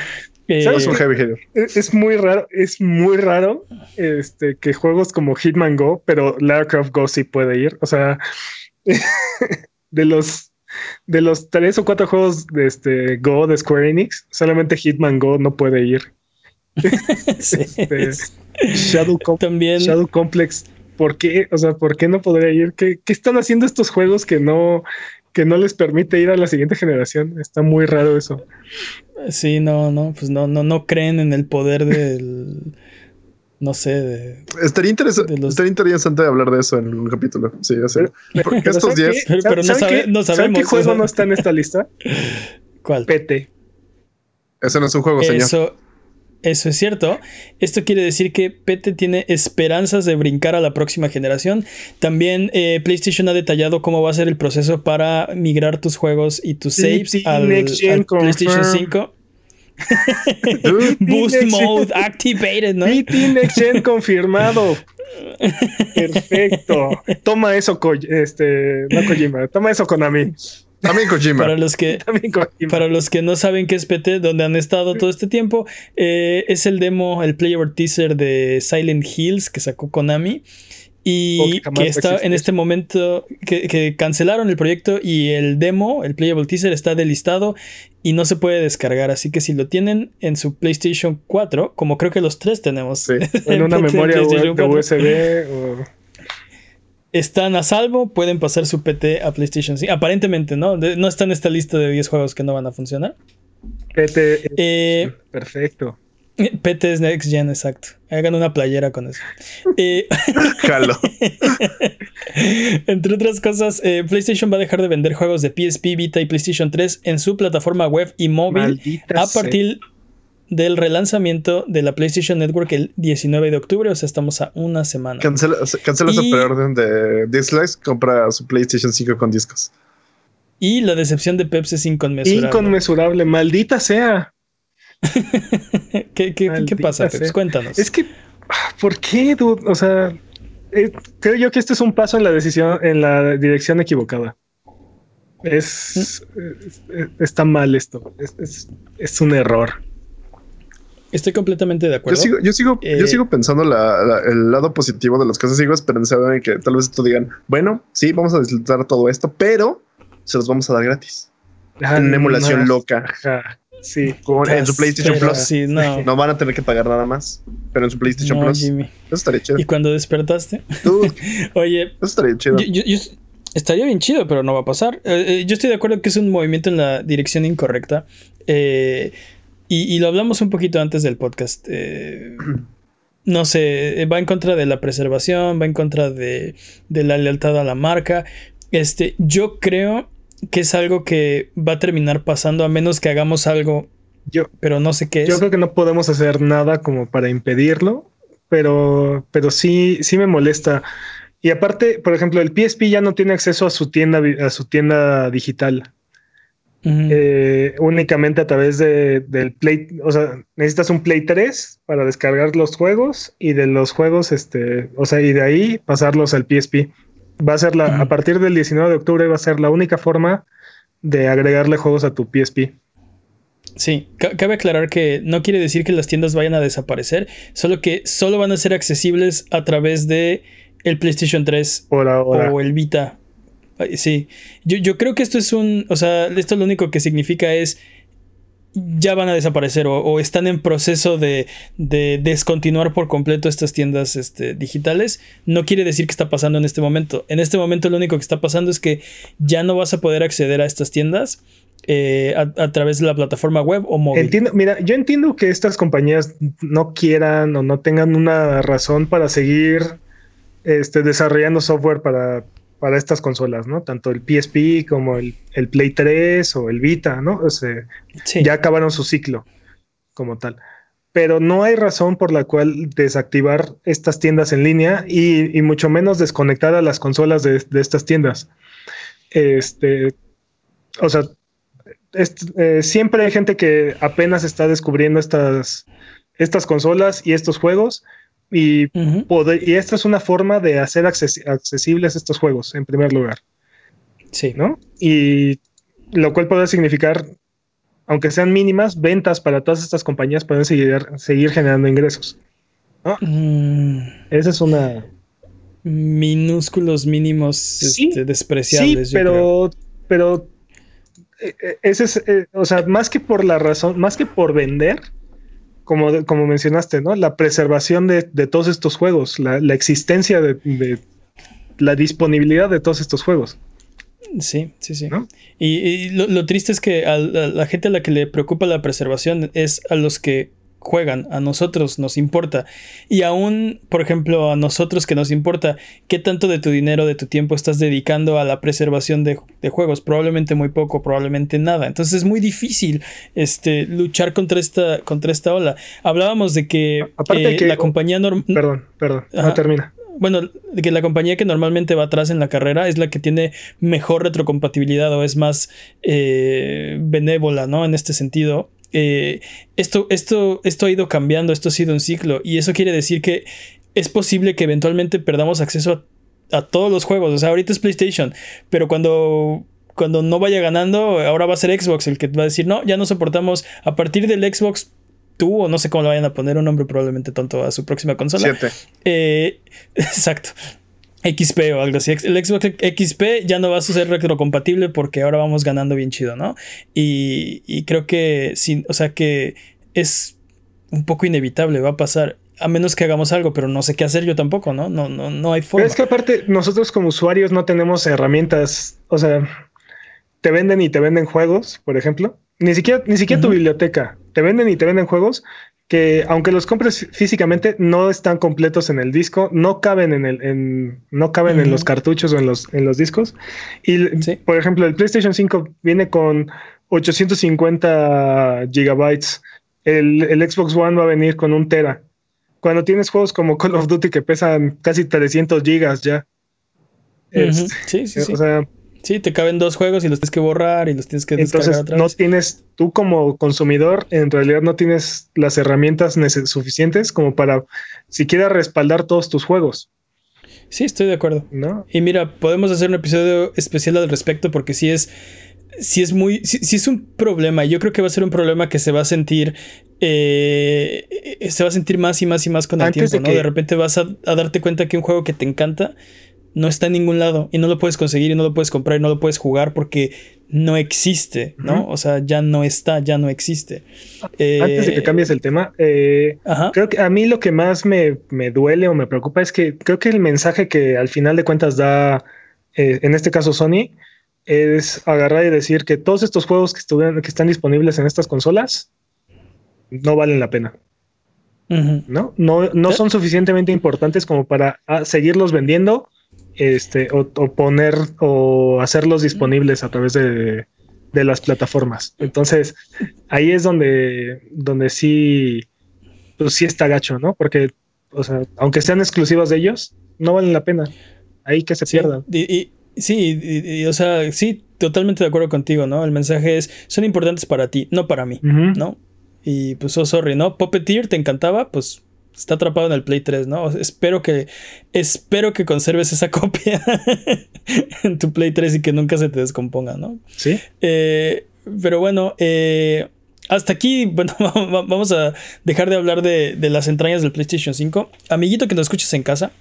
eh, Es un heavy hitter. Es es muy raro, es muy raro este, que juegos como Hitman Go, pero Lara Croft Go sí puede ir. O sea, de los de los tres o cuatro juegos de este Go de Square Enix, solamente Hitman Go no puede ir. sí. Este, Shadow, Com- También. Shadow Complex, ¿por qué? O sea, ¿por qué no podría ir? ¿Qué, qué están haciendo estos juegos que no que no les permite ir a la siguiente generación? Está muy raro eso. Sí, no, no, pues no, no, no creen en el poder del. No sé, de. Estaría, interesa- De los- estaría interesante hablar de eso en un capítulo. Sí, ya sé. Porque Pero estos ¿saben 10. qué? Pero- pero no ¿Saben sabe- qué? no ¿Saben sabemos, qué juego o sea. no está en esta lista? ¿Cuál? PT. Ese no es un juego, señor. Eso, eso es cierto. Esto quiere decir que PT tiene esperanzas de brincar a la próxima generación. También eh, PlayStation ha detallado cómo va a ser el proceso para migrar tus juegos y tus saves al, PlayStation confirmed. 5. Boost. Mode activated, ¿no? Next Gen confirmado. Perfecto. Toma eso, Ko- este, no Kojima. Toma eso, Konami. También Kojima. Para los que También Kojima. Para los que no saben qué es PT, donde han estado todo este tiempo, eh, es el demo, el playable teaser de Silent Hills que sacó Konami. Y que está en este momento, que, que cancelaron el proyecto y el demo, el playable teaser, está delistado y no se puede descargar. Así que si lo tienen en su PlayStation 4, como creo que los tres tenemos, Sí. en una memoria de 4, USB o están a salvo, pueden pasar su PT a PlayStation 5. Aparentemente, ¿no? De- no está en esta lista de 10 juegos que no van a funcionar. PT. Eh, Perfecto. PT es Next Gen, exacto. Hagan una playera con eso. Eh, Jalo. entre otras cosas, eh, PlayStation va a dejar de vender juegos de PSP, Vita y PlayStation 3 en su plataforma web y móvil Maldita a partir del relanzamiento de la PlayStation Network el 19 de octubre, o sea, estamos a una semana. Cancela, cancela su preorden de Dislikes, compra su PlayStation 5 con discos. Y la decepción de Pepsi es inconmensurable. Inconmensurable, maldita sea. ¿Qué, qué- qué pasa, Peps? Cuéntanos. Es que, ah, ¿por qué, dude? O sea, eh, creo yo que este es un paso en la decisión, en la dirección equivocada. Es, es- es- está mal esto. Es, es- es un error. Estoy completamente de Yo acuerdo. sigo, yo sigo, Eh, yo sigo pensando la- la- el lado positivo de las cosas. Sigo esperanzado en que tal vez esto digan, bueno, sí, vamos a disfrutar todo esto, pero se los vamos a dar gratis. Ah, en una emulación no. loca. Ajá, sí. Con- en su PlayStation Pero Plus. Sí, no. No van a tener que pagar nada más. Pero en su PlayStation No, Plus. Jimmy. Eso estaría chido. ¿Y cuando despertaste? Oye, eso estaría chido. yo- yo- yo- estaría bien chido, pero no va a pasar. Eh, eh, yo estoy de acuerdo que es un movimiento en la dirección incorrecta. Eh, y, y lo hablamos un poquito antes del podcast. Eh, no sé, va en contra de la preservación, va en contra de, de la lealtad a la marca. Este, yo creo que es algo que va a terminar pasando a menos que hagamos algo, Yo, pero no sé qué es. yo creo que no podemos hacer nada como para impedirlo, pero, pero sí, sí me molesta. Y aparte, por ejemplo, el PSP ya no tiene acceso a su tienda, a su tienda digital. Eh, únicamente a través de, del Play, o sea, necesitas un Play 3 para descargar los juegos y de los juegos, este, o sea, y de ahí pasarlos al PSP. Va a ser la, a partir del 19 de octubre va a ser la única forma de agregarle juegos a tu PSP. Sí, ca- cabe aclarar que no quiere decir que las tiendas vayan a desaparecer, solo que solo van a ser accesibles a través de el PlayStation 3 Por ahora. o el Vita. Sí, yo, yo creo que esto es un, o sea, esto lo único que significa es ya van a desaparecer o, están en proceso de, de descontinuar por completo estas tiendas este, digitales. No quiere decir que está pasando en este momento. En este momento lo único que está pasando es que ya no vas a poder acceder a estas tiendas eh, a, través de la plataforma web o móvil. Mira, yo entiendo que estas compañías no quieran o no tengan una razón para seguir este, desarrollando software para, para estas consolas, ¿no? Tanto el PSP como el, el Play 3 o el Vita, ¿no? O sea, Sí. ya acabaron su ciclo como tal. Pero no hay razón por la cual desactivar estas tiendas en línea y, y mucho menos desconectar a las consolas de, de estas tiendas. Este, o sea, es- eh, siempre hay gente que apenas está descubriendo estas, estas consolas y estos juegos y, poder- y esta es una forma de hacer acces- accesibles estos juegos en primer lugar. Sí. ¿no? Y lo cual puede significar, aunque sean mínimas, ventas para todas estas compañías pueden seguir, seguir generando ingresos. Mm, Esa es una... minúsculos mínimos Sí, este, Sí, despreciables. creo. pero, pero eh, eh, ese es, eh, o sea, más que por la razón, más que por vender, como, como mencionaste, ¿no? La preservación de, de todos estos juegos, la, la existencia de, de la disponibilidad de todos estos juegos. Sí, sí, sí. ¿No? Y, y lo, lo triste es que a la, a la gente a la que le preocupa la preservación es a los que juegan, a nosotros nos importa. Y aún, por ejemplo, a nosotros que nos importa, ¿qué tanto de tu dinero, de tu tiempo estás dedicando a la preservación de, de juegos? Probablemente muy poco, probablemente nada. Entonces es muy difícil este, luchar contra esta, contra esta ola. Hablábamos de que, Aparte eh, que- la compañía normal... Perdón, perdón, no termina. Bueno, de que la compañía que normalmente va atrás en la carrera es la que tiene mejor retrocompatibilidad o es más eh, benévola, ¿no? En este sentido. Eh, esto, esto, esto ha ido cambiando, esto ha sido un ciclo y eso quiere decir que es posible que eventualmente perdamos acceso a, a todos los juegos. O sea, ahorita es PlayStation, pero cuando, cuando no vaya ganando, ahora va a ser Xbox el que va a decir, no, ya no soportamos a partir del Xbox. Tú, o no sé cómo le vayan a poner un nombre probablemente tonto a su próxima consola. Siete. Eh, exacto. XP o algo así. El Xbox XP ya no va a ser retrocompatible porque ahora vamos ganando bien chido, ¿no? Y, y creo que sí, o sea que es un poco inevitable, va a pasar. A menos que hagamos algo, pero no sé qué hacer yo tampoco, ¿no? No, no, no hay Pero forma. es que aparte, nosotros como usuarios no tenemos herramientas. O sea, te venden y te venden juegos, por ejemplo. Ni siquiera, ni siquiera tu biblioteca. Te venden y te venden juegos, que aunque los compres físicamente no están completos en el disco, no caben en el en, no caben en los cartuchos o en los en los discos. Y por ejemplo, el PlayStation 5 viene con 850 gigabytes. El, el, Xbox One va a venir con un tera. Cuando tienes juegos como Call of Duty que pesan casi 300 gigas ya. sí, sí, sí. O sea, Sí, te caben dos juegos y los tienes que borrar y los tienes que descargar Entonces, no tienes, tú como consumidor, en realidad no tienes las herramientas suficientes como para siquiera respaldar todos tus juegos. Sí, estoy de acuerdo. ¿No? Y mira, podemos hacer un episodio especial al respecto porque sí es, sí es muy, sí, es un problema. Yo creo que va a ser un problema que se va a sentir, eh, se va a sentir más y más y más con el tiempo, de ¿no? De repente vas a darte cuenta que un juego que te encanta no está en ningún lado y no lo puedes conseguir y no lo puedes comprar y no lo puedes jugar porque no existe, ¿no? O sea, ya no está, ya no existe. Antes de que eh, cambies el tema, eh, creo que a mí lo que más me, duele o me preocupa es que creo que el mensaje que al final de cuentas da, eh, en este caso Sony, es agarrar y decir que todos estos juegos que, que están disponibles en estas consolas no valen la pena. ¿No? No, no son suficientemente importantes como para ah, seguirlos vendiendo este, o, poner o hacerlos disponibles a través de, las plataformas. Entonces, ahí es donde, donde sí, pues sí está gacho, ¿no? Porque, o sea, aunque sean exclusivas de ellos, no valen la pena. Ahí que se pierdan. Y, sí, o sea, sí, totalmente de acuerdo contigo, ¿no? El mensaje es, son importantes para ti, no para mí, ¿no? Y pues, oh, sorry, ¿no? Puppeteer te encantaba, pues está atrapado en el Play 3, ¿no? Espero que, espero que conserves esa copia en tu Play 3 y que nunca se te descomponga, ¿no? Sí. Eh, pero bueno, eh, hasta aquí, bueno, vamos a dejar de hablar de, las entrañas del PlayStation 5. Amiguito que nos escuches en casa,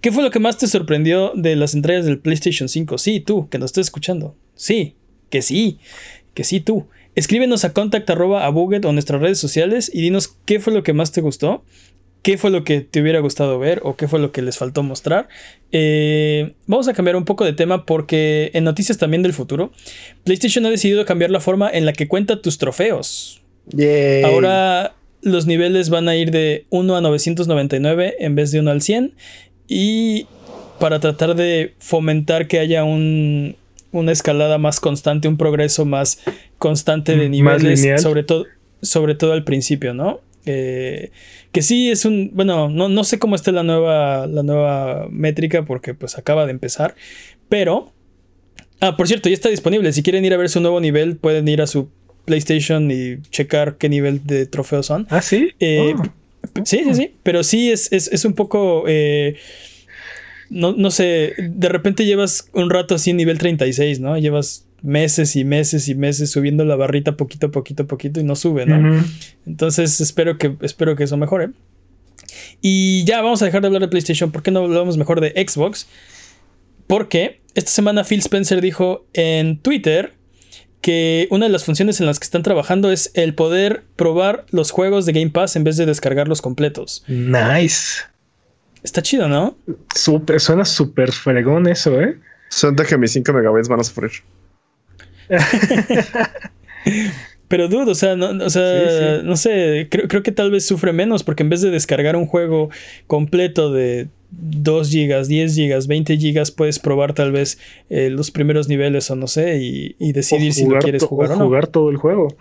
¿qué fue lo que más te sorprendió de las entrañas del PlayStation 5? Sí, tú, que nos estés escuchando. Sí, que sí, que sí, tú. Escríbenos a contact a Buget o nuestras redes sociales y dinos qué fue lo que más te gustó, qué fue lo que te hubiera gustado ver o qué fue lo que les faltó mostrar. Eh, vamos a cambiar un poco de tema porque en noticias también del futuro, PlayStation ha decidido cambiar la forma en la que cuenta tus trofeos. Ahora los niveles van a ir de 1 a 999 en vez de 1 al 100 y para tratar de fomentar que haya un, una escalada más constante, un progreso más constante de niveles, sobre todo, sobre todo al principio, ¿no? Eh, que sí es un, bueno, no, no sé cómo está la nueva, la nueva métrica porque pues acaba de empezar, pero, ah, por cierto, ya está disponible, si quieren ir a ver su nuevo nivel, pueden ir a su PlayStation y checar qué nivel de trofeos son. Ah, sí. Eh, oh. Sí, sí, sí, pero sí es, es, un poco... Eh, no, no sé, de repente llevas un rato así en nivel 36, ¿no? Llevas meses y meses y meses subiendo la barrita poquito, poquito, poquito y no sube, ¿no? Entonces espero que, espero que eso mejore. Y ya vamos a dejar de hablar de PlayStation. ¿Por qué no hablamos mejor de Xbox? Porque esta semana Phil Spencer dijo en Twitter que una de las funciones en las que están trabajando es el poder probar los juegos de Game Pass en vez de descargarlos completos. Nice. Está chido, ¿no? Super, suena súper fregón eso, ¿eh? Suena que mis 5 megabytes van a sufrir. Pero dudo, o sea, no, o sea, no sé, creo, creo, que tal vez sufre menos porque en vez de descargar un juego completo de 2 gigas, 10 gigas, 20 gigas, puedes probar tal vez eh, los primeros niveles o no sé y, decidir si lo quieres jugar o, no. jugar todo el juego.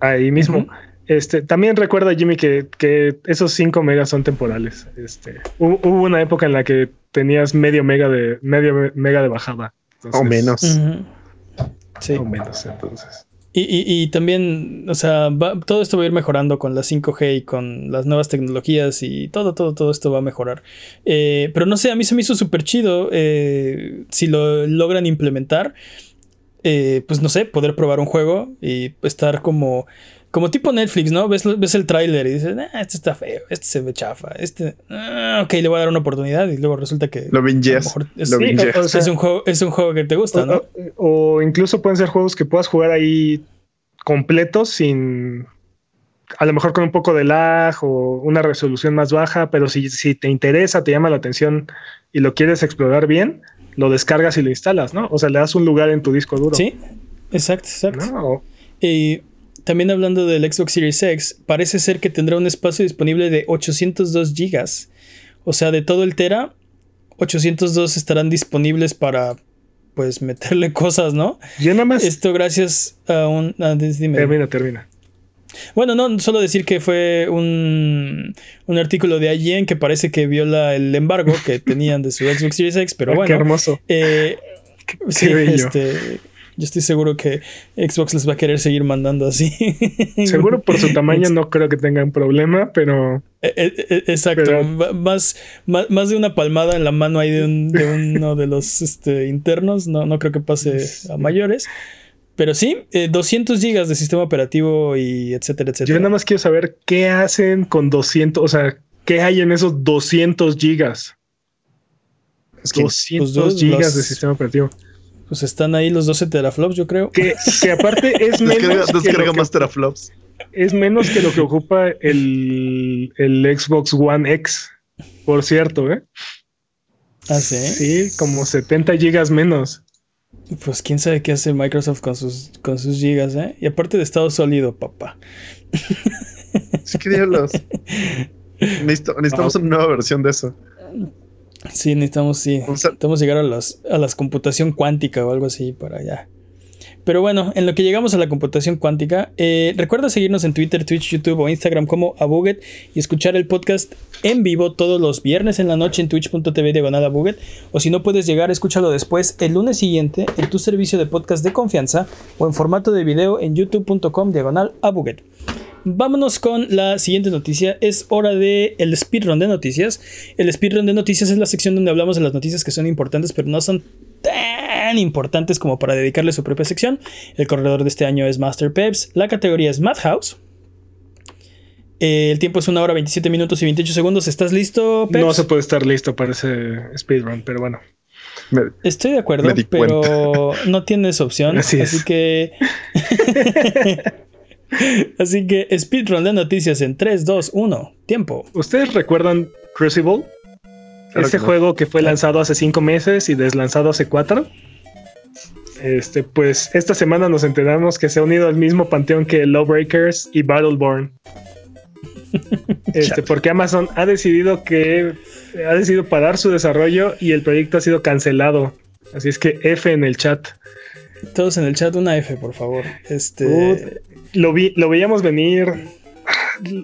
ahí mismo. Este, también recuerda, Jimmy, que, esos 5 megas son temporales. Este, hubo, una época en la que tenías medio mega de, medio mega de bajada. o menos. Sí. O menos, entonces. Y, también, o sea, todo esto va a ir mejorando con la 5G y con las nuevas tecnologías y todo, todo, todo esto va a mejorar. Eh, pero no sé, a mí se me hizo súper chido eh, si lo logran implementar. Eh, pues no sé, poder probar un juego y estar como como tipo Netflix, ¿no? Ves, ves el tráiler y dices, ah, este está feo, este se ve chafa, este, ah, ok, le voy a dar una oportunidad y luego resulta que lo binges. Es, lo es, un juego, es un juego que te gusta, ¿no? O, incluso pueden ser juegos que puedas jugar ahí completos sin, a lo mejor con un poco de lag o una resolución más baja, pero si, si te interesa, te llama la atención y lo quieres explorar bien, lo descargas y lo instalas, ¿no? O sea, le das un lugar en tu disco duro. Sí, exacto, exacto. Y también hablando del Xbox Series X, parece ser que tendrá un espacio disponible de 802 GB. O sea, de todo el Tera, 802 estarán disponibles para pues meterle cosas, ¿no? Yo nada más. Esto gracias a un. Termina, termina. Bueno, no, solo decir que fue un, un artículo de IGN que parece que viola el embargo que tenían de su Xbox Series X, pero bueno. Qué hermoso. Eh, sí, este, yo estoy seguro que Xbox les va a querer seguir mandando así. Seguro por su tamaño no creo que tengan problema, pero... E, e, e, exacto. Más, más, de una palmada en la mano ahí de, uno de los este, internos. No, no creo que pase a mayores. Pero sí, 200 eh, gigas de sistema operativo y etcétera, etcétera. Yo nada más quiero saber qué hacen con 200, o sea, qué hay en esos 200 gigas. 200 pues gigas de sistema operativo. Pues están ahí los 12 teraflops, yo creo. Que, aparte es menos. Descarga, más teraflops. Es menos que lo que ocupa el, el Xbox One X, por cierto, ¿eh? Ah, sí. Sí, como 70 gigas menos. Pues quién sabe qué hace Microsoft con sus, con sus gigas, ¿eh? Y aparte de estado sólido, papá. Sí, qué diablos. necesitamos una nueva versión de eso. Sí, necesitamos, sí. Necesitamos llegar a las, a las computación cuántica o algo así para allá. Pero bueno, en lo que llegamos a la computación cuántica, eh, recuerda seguirnos en Twitter, Twitch, YouTube o Instagram como Abuget y escuchar el podcast en vivo todos los viernes en la noche en twitch.tv diagonal Abuget. O si no puedes llegar, escúchalo después el lunes siguiente en tu servicio de podcast de confianza o en formato de video en youtube.com diagonal Abuget. Vámonos con la siguiente noticia. Es hora de el speedrun de noticias. El speedrun de noticias es la sección donde hablamos de las noticias que son importantes, pero no son tan importantes como para dedicarle su propia sección. El corredor de este año es Master Peps. La categoría es Madhouse. El tiempo es una hora 27 minutos y 28 segundos. ¿Estás listo, Peps? No se puede estar listo para ese speedrun, pero bueno. Estoy de acuerdo, pero no tienes opción. Así, así que. Así que speedrun de noticias en 3, 2, 1. Tiempo. ¿Ustedes recuerdan Crucible? Ese juego que fue lanzado hace 5 meses y deslanzado hace 4. Este, pues esta semana nos enteramos que se ha unido al mismo panteón que Lawbreakers y Battleborn. Este, porque Amazon ha decidido que ha decidido parar su desarrollo y el proyecto ha sido cancelado. Así es que F en el chat. Todos en el chat una F, por favor. Este lo, vi, lo veíamos venir.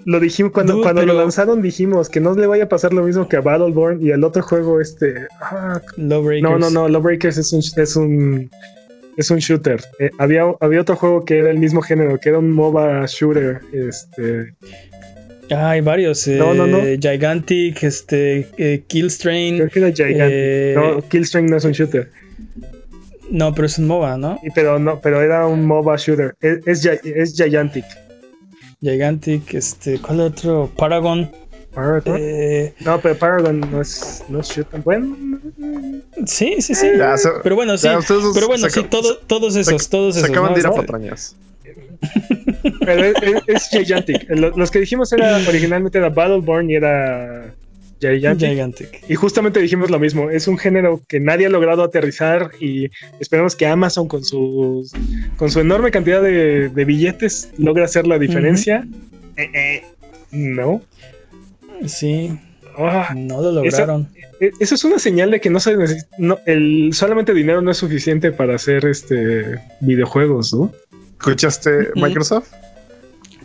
Lo dijimos cuando, cuando lo lanzaron, dijimos que no le vaya a pasar lo mismo que a Battleborn y al otro juego, este. Ah, no, no, no. Lawbreakers es un, es un, es un shooter. Eh, había, había otro juego que era el mismo género, que era un MOBA shooter. Este. Ah, hay varios. no, no, no. Eh, Gigantic, este, eh, Killstrain. Creo que era Gigantic. no, Killstrain no es un shooter. No, pero es un MOBA, ¿no? pero no, pero era un MOBA shooter. Es, es, Gigantic. Gigantic, este, ¿cuál otro? Paragon. Paragon. Eh, no, pero Paragon no es, no es shooter. Bueno. Sí, sí, sí. pero bueno, sí. pero bueno, sí, todos esos, todos esos. Se acaban de ir a patrañas. pero es, es, Gigantic. Los que dijimos era originalmente era Battleborn y era Gigantic. Y justamente dijimos lo mismo, es un género que nadie ha logrado aterrizar y esperamos que Amazon con su, con su enorme cantidad de, billetes logre hacer la diferencia. Eh, eh, no. Sí. Ah, no lo lograron. E, eso es una señal de que no se no, el solamente dinero no es suficiente para hacer este videojuegos, ¿no? ¿Escuchaste Microsoft?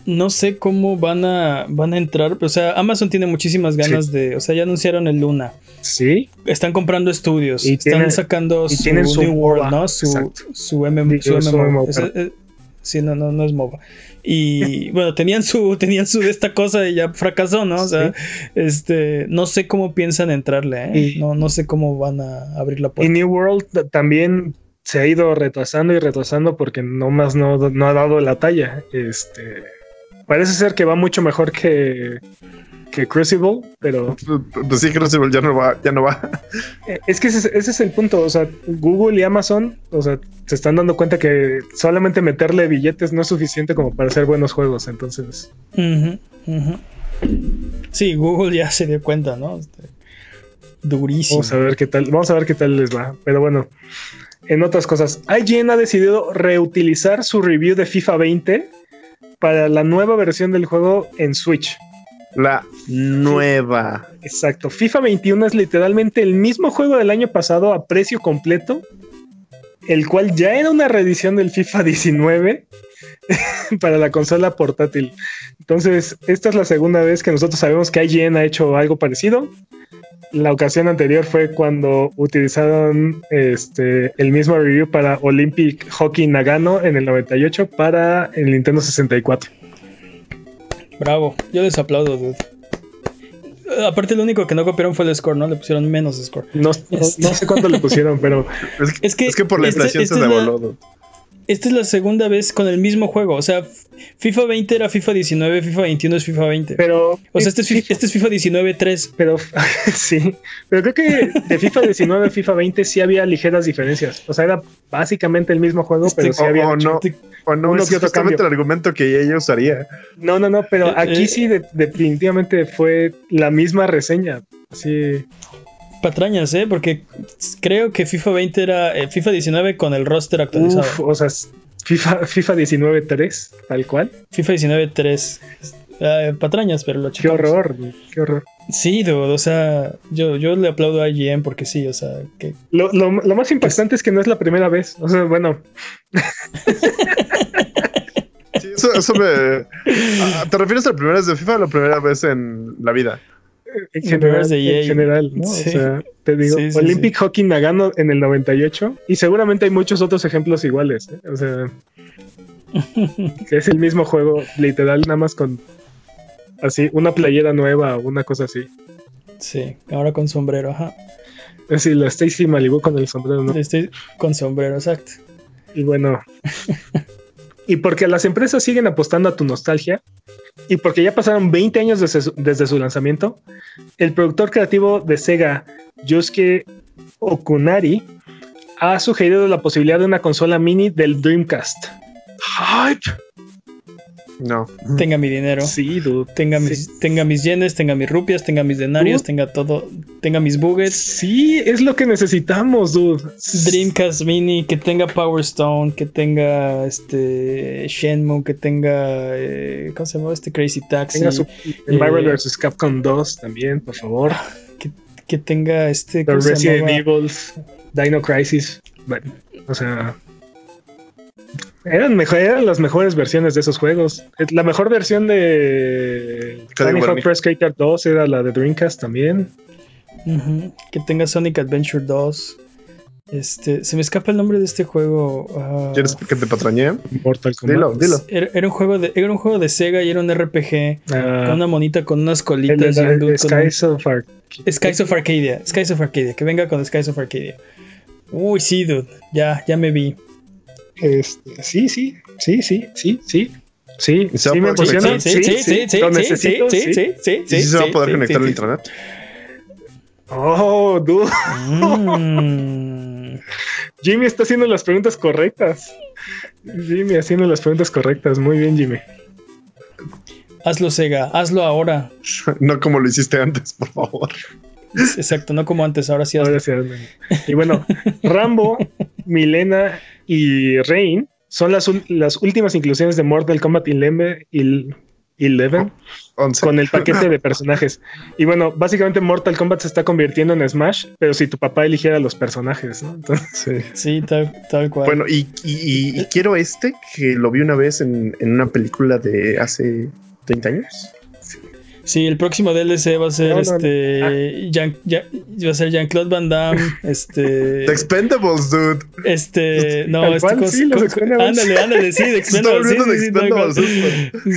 No sé cómo van a, van a entrar. O sea, Amazon tiene muchísimas ganas de. O sea, ya anunciaron el Luna. Sí. Están comprando estudios. Y están sacando su New World, ¿no? Su, su, MM, su, MMO. Eh, sí, no, no, no es MOBA. Y bueno, tenían su, tenían su de esta cosa y ya fracasó, ¿no? O sea, este, no sé cómo piensan entrarle, ¿eh? no, no sé cómo van a abrir la puerta. Y New World también se ha ido retrasando y retrasando porque nomás no, no ha dado la talla. Este Parece ser que va mucho mejor que, que Crucible, pero. Pues sí, Crucible ya no va, ya no va. Eh, es que ese, es el punto. O sea, Google y Amazon, o sea, se están dando cuenta que solamente meterle billetes no es suficiente como para hacer buenos juegos. Entonces. Sí, Google ya se dio cuenta, ¿no? Este, durísimo. Vamos a ver qué tal, vamos a ver qué tal les va. Pero bueno. En otras cosas, IGN ha decidido reutilizar su review de FIFA 20 para la nueva versión del juego en Switch. La nueva. Exacto. FIFA 21 es literalmente el mismo juego del año pasado a precio completo, el cual ya era una reedición del FIFA 19 para la consola portátil. Entonces, esta es la segunda vez que nosotros sabemos que IGN ha hecho algo parecido. La ocasión anterior fue cuando utilizaron este, el mismo review para Olympic Hockey Nagano en el 98 para el Nintendo 64. Bravo, yo les aplaudo, dude. Aparte, lo único que no copiaron fue el score, ¿no? Le pusieron menos score. No, Este- no sé cuánto le pusieron, pero Es, Es que es que por la este- inflación esta se devoló. Esta es la segunda vez con el mismo juego. O sea, FIFA 20 era FIFA 19, FIFA 21 es FIFA 20. pero o sea, este es, fi- este es FIFA 19 3. pero sí, pero creo que de FIFA 19 a FIFA 20 sí había ligeras diferencias. O sea, era básicamente el mismo juego, Este- pero sí o- había o no. O no, Uno es que otro justamente cambio. el argumento que ella usaría. No, no, no, pero Eh, aquí eh. sí de- definitivamente fue la misma reseña. Sí, Patrañas, ¿eh? Porque creo que FIFA 20 era eh, FIFA 19 con el roster actualizado. Uf, o sea, FIFA, FIFA 19 3, tal cual. FIFA 19 3. Eh, patrañas, pero lo Qué checamos. horror, qué horror. Sí, dude, o sea, yo, yo le aplaudo a IGN porque sí, o sea, que Lo, lo- lo más impactante es que no es la primera vez. O sea, bueno, Sí, eso, eso me. ¿Te refieres a la primera vez de FIFA o la primera vez en la vida? En general, peor es de EA. en general, ¿no? Sí. O sea, te digo, Sí, sí, Olympic Hockey Nagano en el 98 y seguramente hay muchos otros ejemplos iguales. ¿eh? O sea, que es el mismo juego, literal, nada más con así, una playera nueva o una cosa así. sí, ahora con sombrero, ajá. Es decir, la Stacy Malibu con el sombrero, ¿no? Estoy con sombrero, exacto. Y bueno. y porque las empresas siguen apostando a tu nostalgia. Y porque ya pasaron 20 años desde su, lanzamiento, el productor creativo de Sega, Yosuke Okunari, ha sugerido la posibilidad de una consola mini del Dreamcast. No. Tenga mi dinero. Sí, dude. Tenga Sí. mis, tenga mis yenes, tenga mis rupias, tenga mis denarios, Dude. tenga todo, tenga mis buggets, Sí, es lo que necesitamos, dude. Dreamcast Mini, que tenga Power Stone, que tenga este Shenmue, que tenga eh, ¿cómo se llama? Este Crazy Taxi, Tenga su Marvel eh, vs. Capcom 2 también, por favor. que tenga este The ¿cómo se Resident? Evil, Dino Crisis. Bueno, o sea. Eran, mejor, eran las mejores versiones de esos juegos. La mejor versión de Tony Hawk. Pro Skater 2 era la de Dreamcast también. Que tenga Sonic Adventure 2. Este, se me escapa el nombre de este juego. ah, ¿Quieres que te patrañe? Mortal Kombat. Dilo, dilo. era, era un juego de, era un juego de Sega y era un RPG Ah, con una monita con unas el colitas y un la- dude con un- Skies of Arc- Skies of Arcadia. Skies of Arcadia. Que venga con Skies of Arcadia. Uy, sí, dude. Ya, ya me vi. Este, sí, sí, sí, sí, sí, sí. Sí, ¿Y se va sí a me conectar? Sí, sí, sí, sí, lo sí, necesito, sí, sí, sí, sí, ¿Y si se va a poder sí, conectar sí, al sí. internet? Oh, dude. Mm. Jimmy está haciendo las preguntas correctas. Jimmy haciendo las preguntas correctas. Muy bien, Jimmy. Hazlo, Sega. Hazlo ahora. No como lo hiciste antes, por favor. Exacto, no como antes. Ahora sí hazlo. Ahora sí, hazlo. Y bueno, Rambo, Milena y Rain son las, las últimas inclusiones de Mortal Kombat 11, y 11 11. con el paquete de personajes. Y bueno, básicamente Mortal Kombat se está convirtiendo en Smash, pero si tu papá eligiera los personajes, ¿no? Entonces, Sí. Sí, tal, tal cual. Bueno, y, y- y- y quiero este, que lo vi una vez en, en una película de hace 30 años. Sí, el próximo DLC va a ser No, no, no. este. Jean- Jean- va a ser Jean-Claude Van Damme. Este. The Expendables, dude. Este. No, este. cual, cos- sí, los. Ándale, ándale, sí, está Expendables. Sí, sí, sí, Expendables.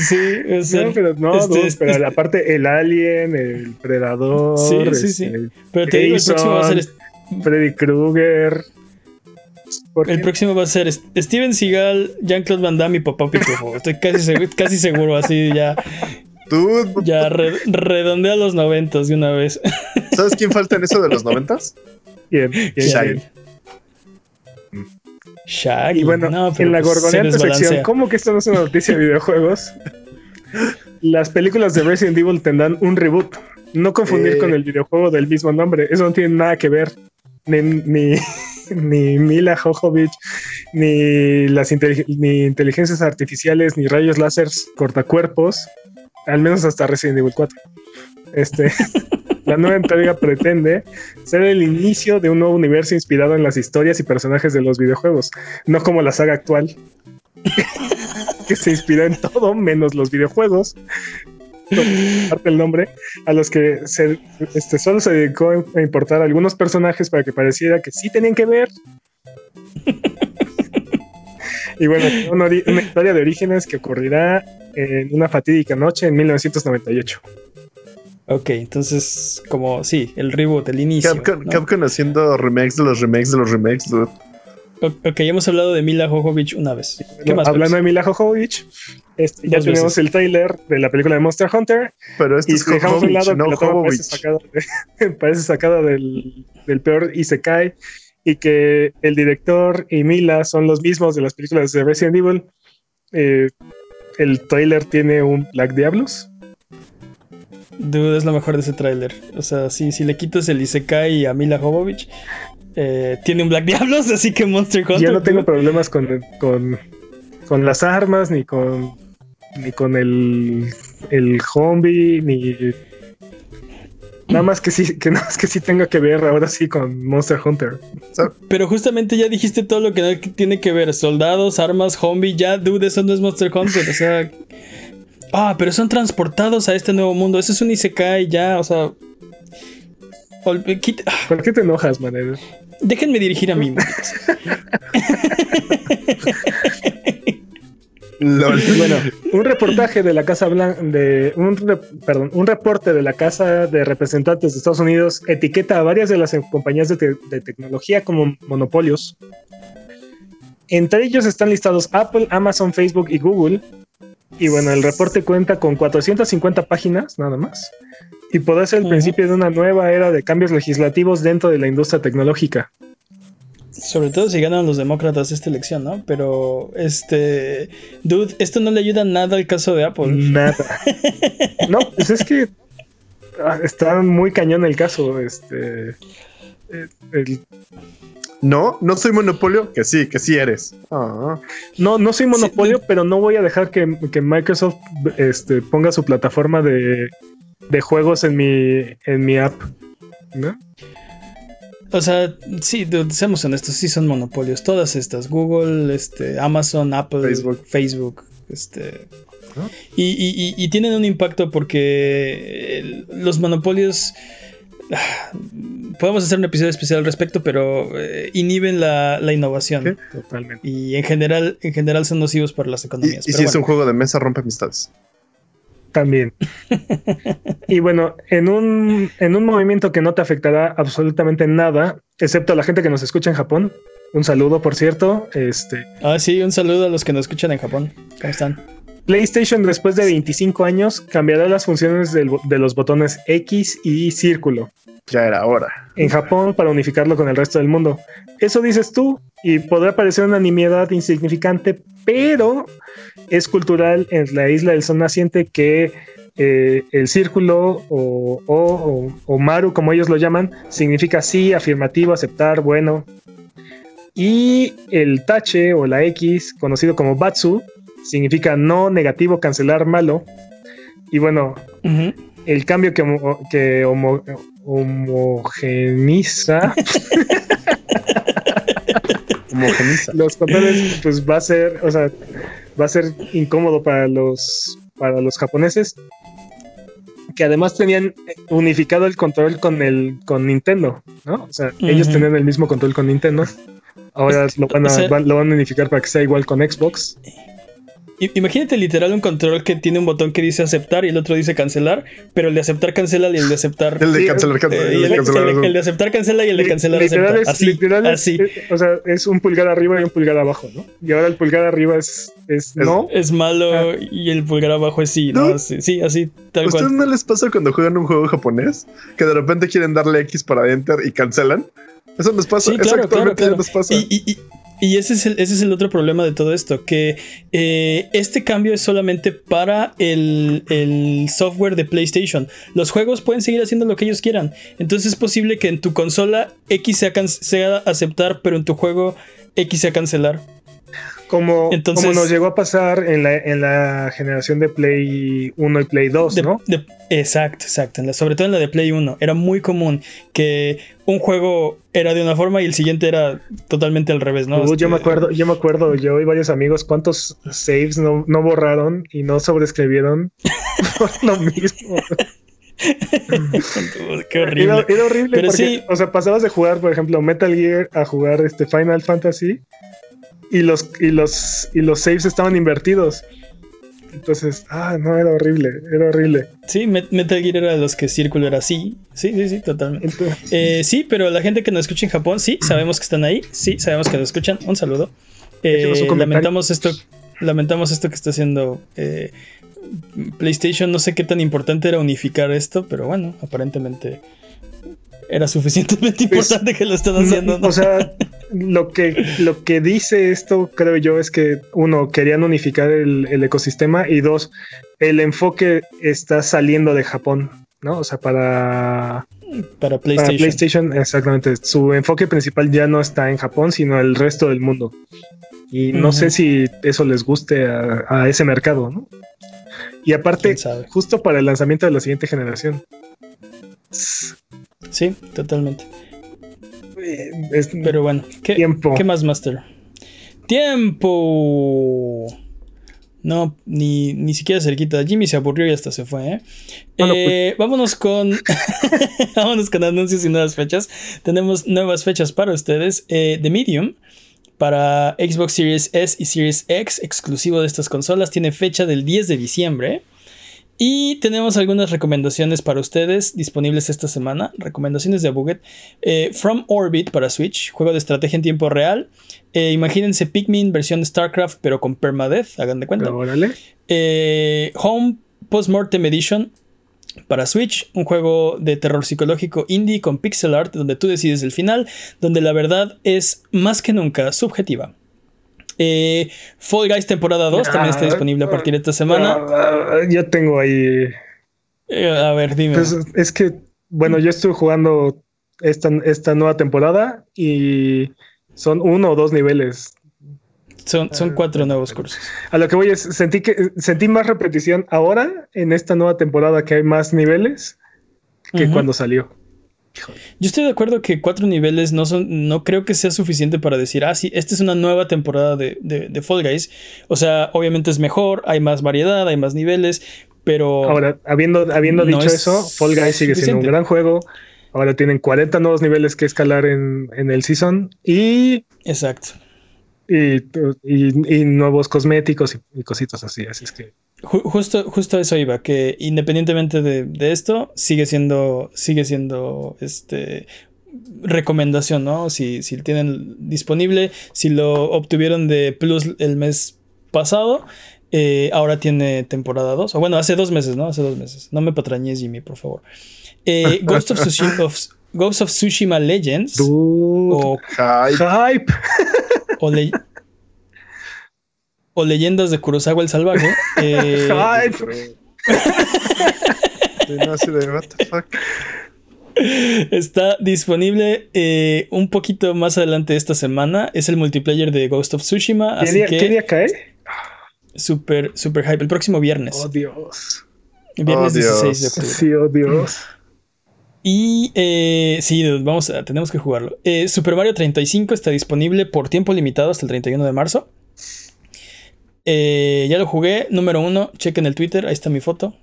Sí, o sea, no, pero no, este, dude, este, pero aparte el Alien, el Predador, Sí, sí, sí. este, pero te digo, el próximo va a ser. Jason. Freddy Krueger. ¿Por El próximo va a ser Steven Seagal, Jean-Claude Van Damme y Papá Pitufo. Estoy casi seguro, casi seguro, así ya, Ya re- redondea los noventas de una vez. ¿sabes quién falta en eso de los noventas? Bien, bien, Shaggy. Y bueno, No, pero en la pues se gorgoneante sección. ¿cómo que esto no es una noticia de videojuegos? Las películas de Resident Evil tendrán un reboot. No confundir Eh. con el videojuego del mismo nombre. Eso no tiene nada que ver. Ni, ni, ni Mila Jojovich, ni las ni inteligencias artificiales, ni rayos láseres cortacuerpos, al menos hasta Resident Evil 4. Este, la nueva entrega pretende ser el inicio de un nuevo universo inspirado en las historias y personajes de los videojuegos, no como la saga actual, que se inspira en todo menos los videojuegos. Parte el nombre, a los que este, solo se dedicó a importar algunos personajes para que pareciera que sí tenían que ver. y bueno, una historia de orígenes que ocurrirá en una fatídica noche en 1998. Ok, entonces, como, sí, el reboot, el inicio. Capcom, haciendo remakes de los remakes de los remakes. Ok, hemos hablado de Mila Jovovich una vez. ¿Qué más? Hablando de Mila Jovovich, este, ya tenemos el trailer de la película de Monster Hunter. Pero este es dejamos un lado no parece sacado, parece sacado del, del peor Isekai y que el director y Mila son los mismos de las películas de Resident Evil. Eh, el trailer tiene un Black Diablos Dude, es lo mejor de ese tráiler. O sea, si, si le quitas el Isekai a Mila Jovovich, eh, tiene un Black Diablos, así que Monster Hunter. Yo no tengo problemas con, con, con, las armas, ni con, ni con el, el zombie, ni. Nada más que sí, que nada más que sí tenga que ver ahora sí con Monster Hunter. Pero justamente ya dijiste todo lo que tiene que ver. Soldados, armas, zombie, ya, dude, eso no es Monster Hunter. O sea. Ah, pero son transportados a este nuevo mundo. Eso es un Isekai ya, o sea. ¿Por qué te enojas, Manel? Déjenme dirigir a mí. bueno, un reportaje de la Casa Blanca, de un, perdón, un reporte de la Casa de Representantes de Estados Unidos etiqueta a varias de las compañías de, de tecnología como monopolios. Entre ellos están listados Apple, Amazon, Facebook y Google, y bueno, el reporte cuenta con 450 páginas nada más y puede ser el principio de una nueva era de cambios legislativos dentro de la industria tecnológica. Sobre todo si ganan los demócratas esta elección, ¿no? Pero, este, dude, esto no le ayuda nada al caso de Apple. Nada. no, pues es que ah, está muy cañón el caso. Este, eh, el, no, no soy monopolio, que sí, que sí eres. Ah. No, no soy monopolio, pero no voy a dejar que, Microsoft este, ponga su plataforma de, juegos en mi, en mi app. ¿no? O sea, sí, seamos honestos, sí son monopolios. Todas estas, Google, este, Amazon, Apple, Facebook, Facebook este. Y, y, tienen un impacto porque los monopolios podemos hacer un episodio especial al respecto, pero eh, inhiben la, innovación. totalmente. Y en general, en general son nocivos para las economías. Y, si es un juego de mesa, rompe amistades. También. y bueno, en un, en un movimiento que no te afectará absolutamente nada, excepto a la gente que nos escucha en Japón. Un saludo, por cierto. Este. Ah, sí, un saludo a los que nos escuchan en Japón. ¿Cómo están? PlayStation después de 25 años cambiará las funciones de los botones X y círculo. Ya era hora. En Japón para unificarlo con el resto del mundo. Eso dices tú y podrá parecer una nimiedad insignificante, pero es cultural en la isla del sol naciente que eh, el círculo o, o, maru, como ellos lo llaman, significa sí, afirmativo, aceptar, bueno. Y el tache o la X, conocido como batsu, significa no, negativo, cancelar, malo. Y bueno, el cambio que, que homogeniza. Los controles, pues va a ser, o sea, va a ser incómodo para los, para los japoneses. Que además tenían unificado el control con el con Nintendo, ¿no? O sea, ellos tenían el mismo control con Nintendo. Ahora lo van, a, lo van a unificar para que sea igual con Xbox. Imagínate literal un control que tiene un botón que dice aceptar y el otro dice cancelar, pero el de aceptar cancela y el de aceptar. El de cancelar, cancela. Eh, el, de aceptar cancela y el de cancelar literal Es, así, literal así. o sea, es un pulgar arriba y un pulgar abajo, ¿no? Y ahora el pulgar arriba es, es, no. Es malo ah. y el pulgar abajo es sí, ¿no? Sí, así, tal cual. ¿Ustedes no les pasa cuando juegan un juego japonés? Que de repente quieren darle X para enter y cancelan. Eso nos pasa, sí, claro, nos pasa. Y, Y el, ese es el otro problema de todo esto, que eh, este cambio es solamente para el, el, software de PlayStation. Los juegos pueden seguir haciendo lo que ellos quieran. Entonces es posible que en tu consola X sea, sea aceptar, pero en tu juego X sea cancelar. Como, como nos llegó a pasar en la, en la generación de Play 1 y Play 2, ¿no? exacto, exacto. sobre todo en la de Play 1. Era muy común que un juego era de una forma y el siguiente era totalmente al revés, ¿no? yo me este, acuerdo, yo me acuerdo, yo y varios amigos, cuántos saves no, borraron y no sobreescribieron por lo mismo. Qué horrible. Era, horrible Pero sí. o sea, pasabas de jugar, por ejemplo, Metal Gear a jugar este Final Fantasy y los, y los, y los saves estaban invertidos. Entonces, ah, no, era horrible, era horrible. Sí, Metal Gear era de los que Círculo era así. Sí, sí, sí, totalmente. Eh, sí, pero la gente que nos escucha en Japón, sí, sabemos que están ahí. Sí, sabemos que nos escuchan. Un saludo. Eh, lamentamos esto, lamentamos esto que está haciendo eh, PlayStation. No sé qué tan importante era unificar esto, pero bueno, aparentemente era suficientemente pues, importante que lo estén haciendo. O sea, lo que, lo que dice esto, creo yo, es que uno, querían unificar el, ecosistema y dos, el enfoque está saliendo de Japón, ¿no? O sea, para, para PlayStation. PlayStation, exactamente. Su enfoque principal ya no está en Japón, sino el resto del mundo. Y no sé si eso les guste a, a ese mercado, ¿no? Y aparte, justo para el lanzamiento de la siguiente generación. Sí, totalmente. Pero bueno, ¿qué, tiempo. ¿qué más, Master? ¡Tiempo! No, ni, ni siquiera cerquita. Jimmy se aburrió y hasta se fue, ¿eh? Pues. eh vámonos con. vámonos con anuncios y nuevas fechas. Tenemos nuevas fechas para ustedes. Eh, The Medium para Xbox Series S y Series X, exclusivo de estas consolas, tiene fecha del 10 de diciembre. Y tenemos algunas recomendaciones para ustedes disponibles esta semana. Recomendaciones de Buget. Eh, From Orbit para Switch, juego de estrategia en tiempo real. Eh, imagínense Pikmin versión StarCraft, pero con permadeath, hagan de cuenta. Eh, Home Postmortem Edition para Switch, un juego de terror psicológico indie con pixel art donde tú decides el final, donde la verdad es más que nunca subjetiva. Eh, Fall Guys temporada 2 también está disponible a partir de esta semana. Yo tengo ahí. Eh, a ver, dime. Pues, es que, bueno, yo estoy jugando esta, esta nueva temporada y son uno o dos niveles. Son, son cuatro nuevos cursos. A lo que voy es, sentí que sentí más repetición ahora en esta nueva temporada que hay más niveles que cuando salió. Yo estoy de acuerdo que cuatro niveles no son, no creo que sea suficiente para decir, ah, sí, esta es una nueva temporada de, de, Fall Guys. O sea, obviamente es mejor, hay más variedad, hay más niveles, pero. Ahora, habiendo, habiendo dicho eso, Fall Guys sigue siendo un gran juego. Ahora tienen 40 nuevos niveles que escalar en, en el season y. Exacto. Y, y, nuevos cosméticos y, y, cositas así, así es que. Justo, justo eso iba, que independientemente de, esto, sigue siendo, sigue siendo este recomendación, ¿no? Si, si tienen disponible, si lo obtuvieron de Plus el mes pasado, eh, ahora tiene temporada 2. O bueno, hace dos meses, ¿no? Hace dos meses. No me patrañes, Jimmy, por favor. Eh, Ghost, of Tsushima, Ghost of Tsushima Legends. o, hype. O, o Leyendas de Kurosawa el Salvaje. Eh, Está disponible eh, un poquito más adelante esta semana. Es el multiplayer de Ghost of Tsushima. ¿Qué, día, cae? Super, super hype. El próximo viernes. Oh, Dios. El viernes 16 de octubre. Sí, oh, Dios. Y eh, sí, vamos a, tenemos que jugarlo. Super Mario 35 está disponible por tiempo limitado hasta el 31 de marzo. Eh, ya lo jugué, número uno, chequen el Twitter, ahí está mi foto.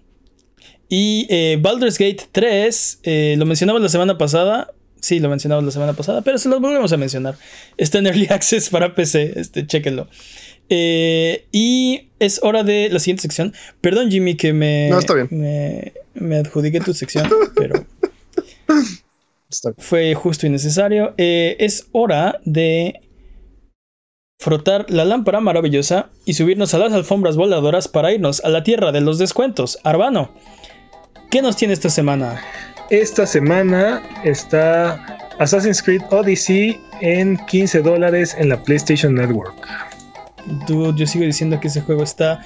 Y eh, Baldur's Gate 3, eh, lo mencionamos la semana pasada. Sí, lo mencionamos la semana pasada, pero se lo volvemos a mencionar. Está en Early Access para PC, este, chequenlo. y es hora de la siguiente sección. Perdón, Jimmy, que me, no, está bien. me, me adjudiqué tu sección, pero fue justo y necesario. es hora de frotar la lámpara maravillosa y subirnos a las alfombras voladoras para irnos a la tierra de los descuentos. Arbano, ¿qué nos tiene esta semana? Esta semana está Assassin's Creed Odyssey en 15 dólares en la PlayStation Network. yo sigo diciendo que ese juego está,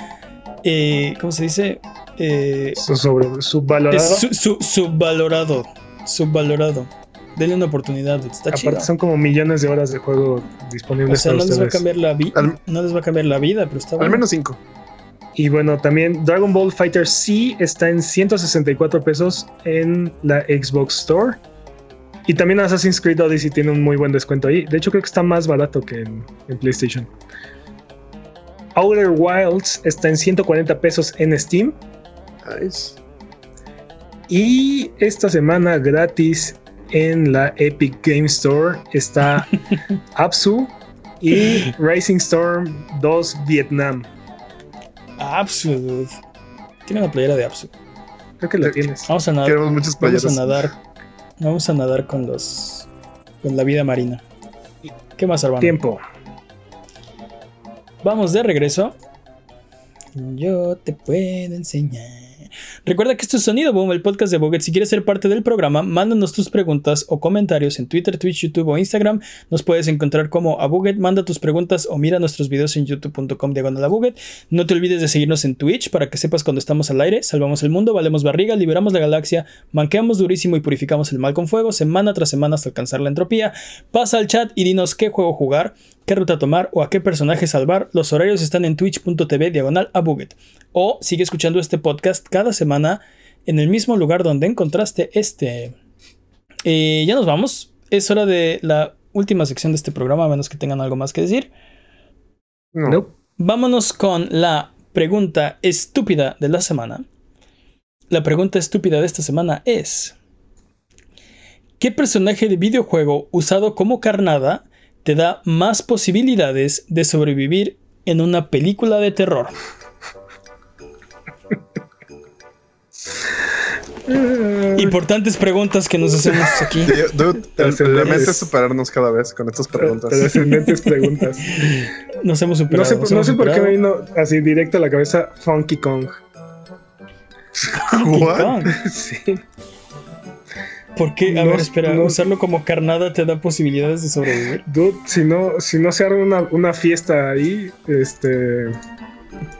eh, ¿cómo se dice? Eh, sobre, subvalorado. subvalorado. Subvalorado. Denle una oportunidad, está Aparte son como millones de horas de juego disponibles. O sea, no les va a cambiar la vida, no les va a cambiar la vida, pero está bueno. Al menos 5. Y bueno, también Dragon Ball Fighter C está en 164 pesos en la Xbox Store. Y también Assassin's Creed Odyssey tiene un muy buen descuento ahí. De hecho, creo que está más barato que en, PlayStation. Outer Wilds está en 140 pesos en Steam. Nice. Y esta semana gratis en la Epic Game Store está Apsu y Racing Storm 2 Vietnam. Apsu, Tiene una playera de Apsu. Creo que la tienes. Vamos a nadar. Vamos a nadar. Vamos a nadar con los. con la vida marina. ¿Qué más, Arbano? Tiempo. Vamos de regreso. Yo te puedo enseñar. Recuerda que esto es Sonido Boom, el podcast de Buget. Si quieres ser parte del programa, mándanos tus preguntas o comentarios en Twitter, Twitch, YouTube o Instagram. Nos puedes encontrar como a Buget. Manda tus preguntas o mira nuestros videos en youtube.com diagonal a Buget. No te olvides de seguirnos en Twitch para que sepas cuando estamos al aire. Salvamos el mundo, valemos barriga, liberamos la galaxia, manqueamos durísimo y purificamos el mal con fuego, semana tras semana hasta alcanzar la entropía. Pasa al chat y dinos qué juego jugar qué ruta tomar o a qué personaje salvar, los horarios están en twitch.tv diagonal a Buget. O sigue escuchando este podcast semana en el mismo lugar donde encontraste este. Eh, ya nos vamos. Es hora de la última sección de este programa, a menos que tengan algo más que decir. No. Vámonos con la pregunta estúpida de la semana. La pregunta estúpida de esta semana es: ¿Qué personaje de videojuego usado como carnada te da más posibilidades de sobrevivir en una película de terror. Importantes preguntas que nos hacemos aquí. Dude, la meta es superarnos cada vez con estas preguntas. Trascendentes preguntas. Nos hemos superado. No sé, no sé por qué me vino así directo a la cabeza Funky Kong. Funky Kong. sí. ¿Por qué? A ver, espera, usarlo como carnada te da posibilidades de sobrevivir. Dude, si no, si no se arma una, fiesta ahí, este.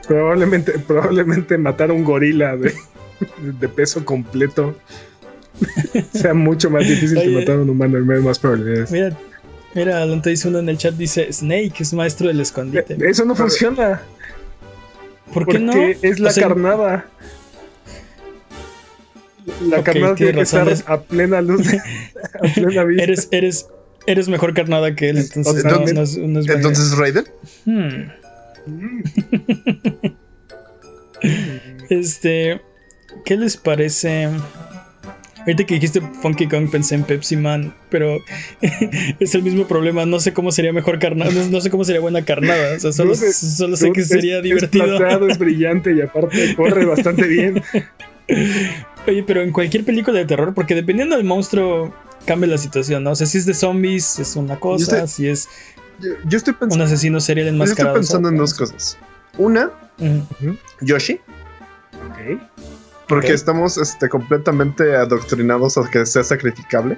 Probablemente, probablemente matar a un gorila de, peso completo sea mucho más difícil que matar a un humano en más probabilidades. Mira, mira, Alonso dice uno en el chat, dice Snake es maestro del escondite. Eso no funciona. ¿Por qué no? Porque es la carnada. La carnada tiene que estar a plena luz, a plena vista. Eres, eres, eres mejor carnada que él, entonces no, es, ¿Entonces Raiden? Hmm. este, ¿qué les parece? Ahorita que dijiste Funky Kong pensé en Pepsi Man, pero es el mismo problema. No sé cómo sería mejor carnada, no, sé cómo sería buena carnada. O sea, solo, solo sé que sería divertido. Es es brillante y aparte corre bastante bien. Oye, pero en cualquier película de terror, porque dependiendo del monstruo cambia la situación, ¿no? O sea, si es de zombies es una cosa, si es yo, estoy pensando, un asesino serial enmascarado. Yo estoy pensando en dos cosas. Una, Yoshi. Porque estamos este, completamente adoctrinados a que sea sacrificable.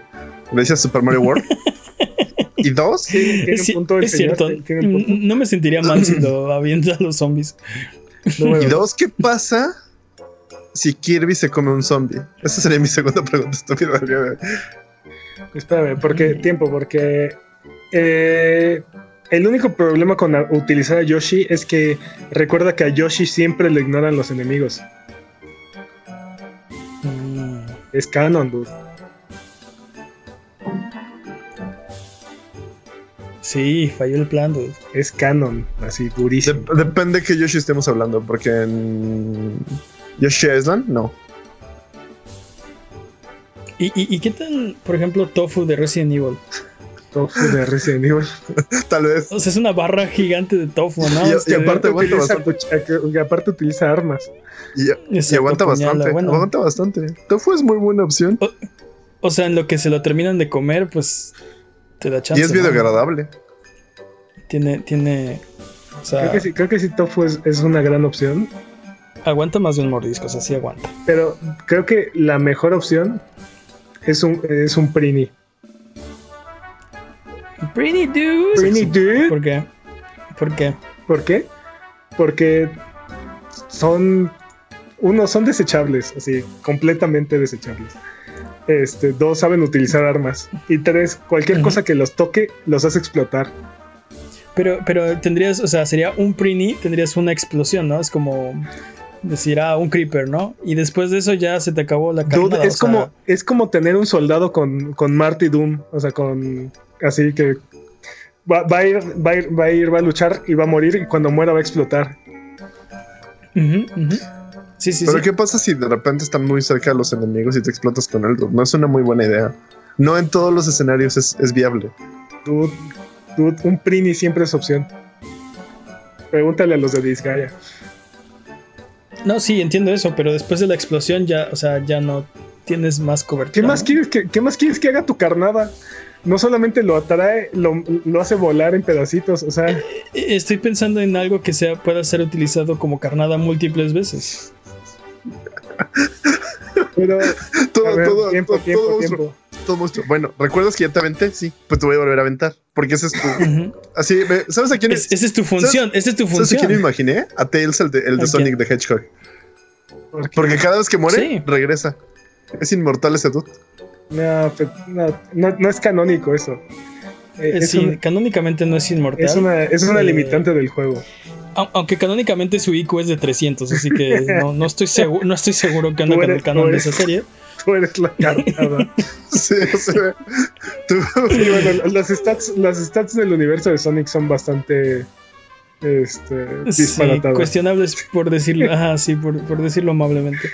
Le dice Super Mario World. y dos, es, cierto. no me sentiría mal si lo avienta a los zombies. y dos, ¿qué pasa si Kirby se come un zombie? Esa sería mi segunda pregunta estúpida. Espérame, porque tiempo, porque eh, el único problema con utilizar a Yoshi es que recuerda que a Yoshi siempre le ignoran los enemigos. Es canon, dude. Sí, falló el plan, dude. Es canon, así durísimo. depende de qué Yoshi estemos hablando, porque en Yoshi Island, no. ¿Y, y, qué tal, por ejemplo, Tofu de Resident Evil? Tofu de Resident Evil. Tal vez. O sea, es una barra gigante de tofu, ¿no? Y, aparte, aguanta bastante. y aparte utiliza armas. Y, aguanta bastante. Aguanta bastante. Tofu es muy buena opción. O, sea, en lo que se lo terminan de comer, pues te da chance. Y es bien agradable. Tiene, tiene. creo, que sí, creo que sí, tofu es, es una gran opción. Aguanta más de un mordisco, o sea, sí aguanta. Pero creo que la mejor opción es un, es un Prini. Pretty dude. Pretty dude. ¿Por qué? ¿Por qué? ¿Por qué? Porque son. Uno, son desechables, así, completamente desechables. Este, dos, saben utilizar armas. Y tres, cualquier cosa que los toque los hace explotar. Pero, pero tendrías, o sea, sería un Prini, tendrías una explosión, ¿no? Es como decir, ah, un creeper, ¿no? Y después de eso ya se te acabó la Dude, carnada. es, o sea, como, es como tener un soldado con, con Marty Doom. O sea, con. Así que. Va, va a ir, va, a ir, va a ir, va a luchar y va a morir. Y cuando muera va a explotar. ujú. Sí, sí, Pero sí. ¿qué pasa si de repente están muy cerca de los enemigos y te explotas con él? No es una muy buena idea. No en todos los escenarios es, es viable. Dude, dude, un Prini siempre es opción. Pregúntale a los de Disgaea. No, sí, entiendo eso, pero después de la explosión ya, o sea, ya no tienes más cobertura. ¿Qué más, quieres que, ¿Qué más quieres que haga tu carnada? No solamente lo atrae, lo, lo hace volar en pedacitos. O sea, Eh, Estoy pensando en algo que sea, pueda ser utilizado como carnada múltiples veces. pero. Todo, ver, todo, tiempo, todo, tiempo, todo tiempo. Todo monstruo. Bueno, ¿recuerdas que ya te aventé? Sí, pues te voy a volver a aventar. Porque ese es tu. Así, ¿sabes a quién Es- esa es tu función, esa es tu ¿Sabes a quién me función. imaginé? A Tails, el de, el de ¿A Sonic the Hedgehog. Porque- Porque cada vez que muere, Sí. regresa. Es inmortal ese dude. No, pe- no, no, no es canónico eso. Eh, es, sí, un- canónicamente no es inmortal. es una, es una Eh, limitante del juego. au- Aunque canónicamente su IQ es de 300, así que no, no estoy seguro, no estoy seguro que anda con el canon de esa serie. Tú eres la carnada. Sí, o sea, tú- Y bueno, las stats, las stats del universo de Sonic son bastante este, Sí, disparatadas. cuestionables por decirlo, ajá, sí, por, por decirlo amablemente.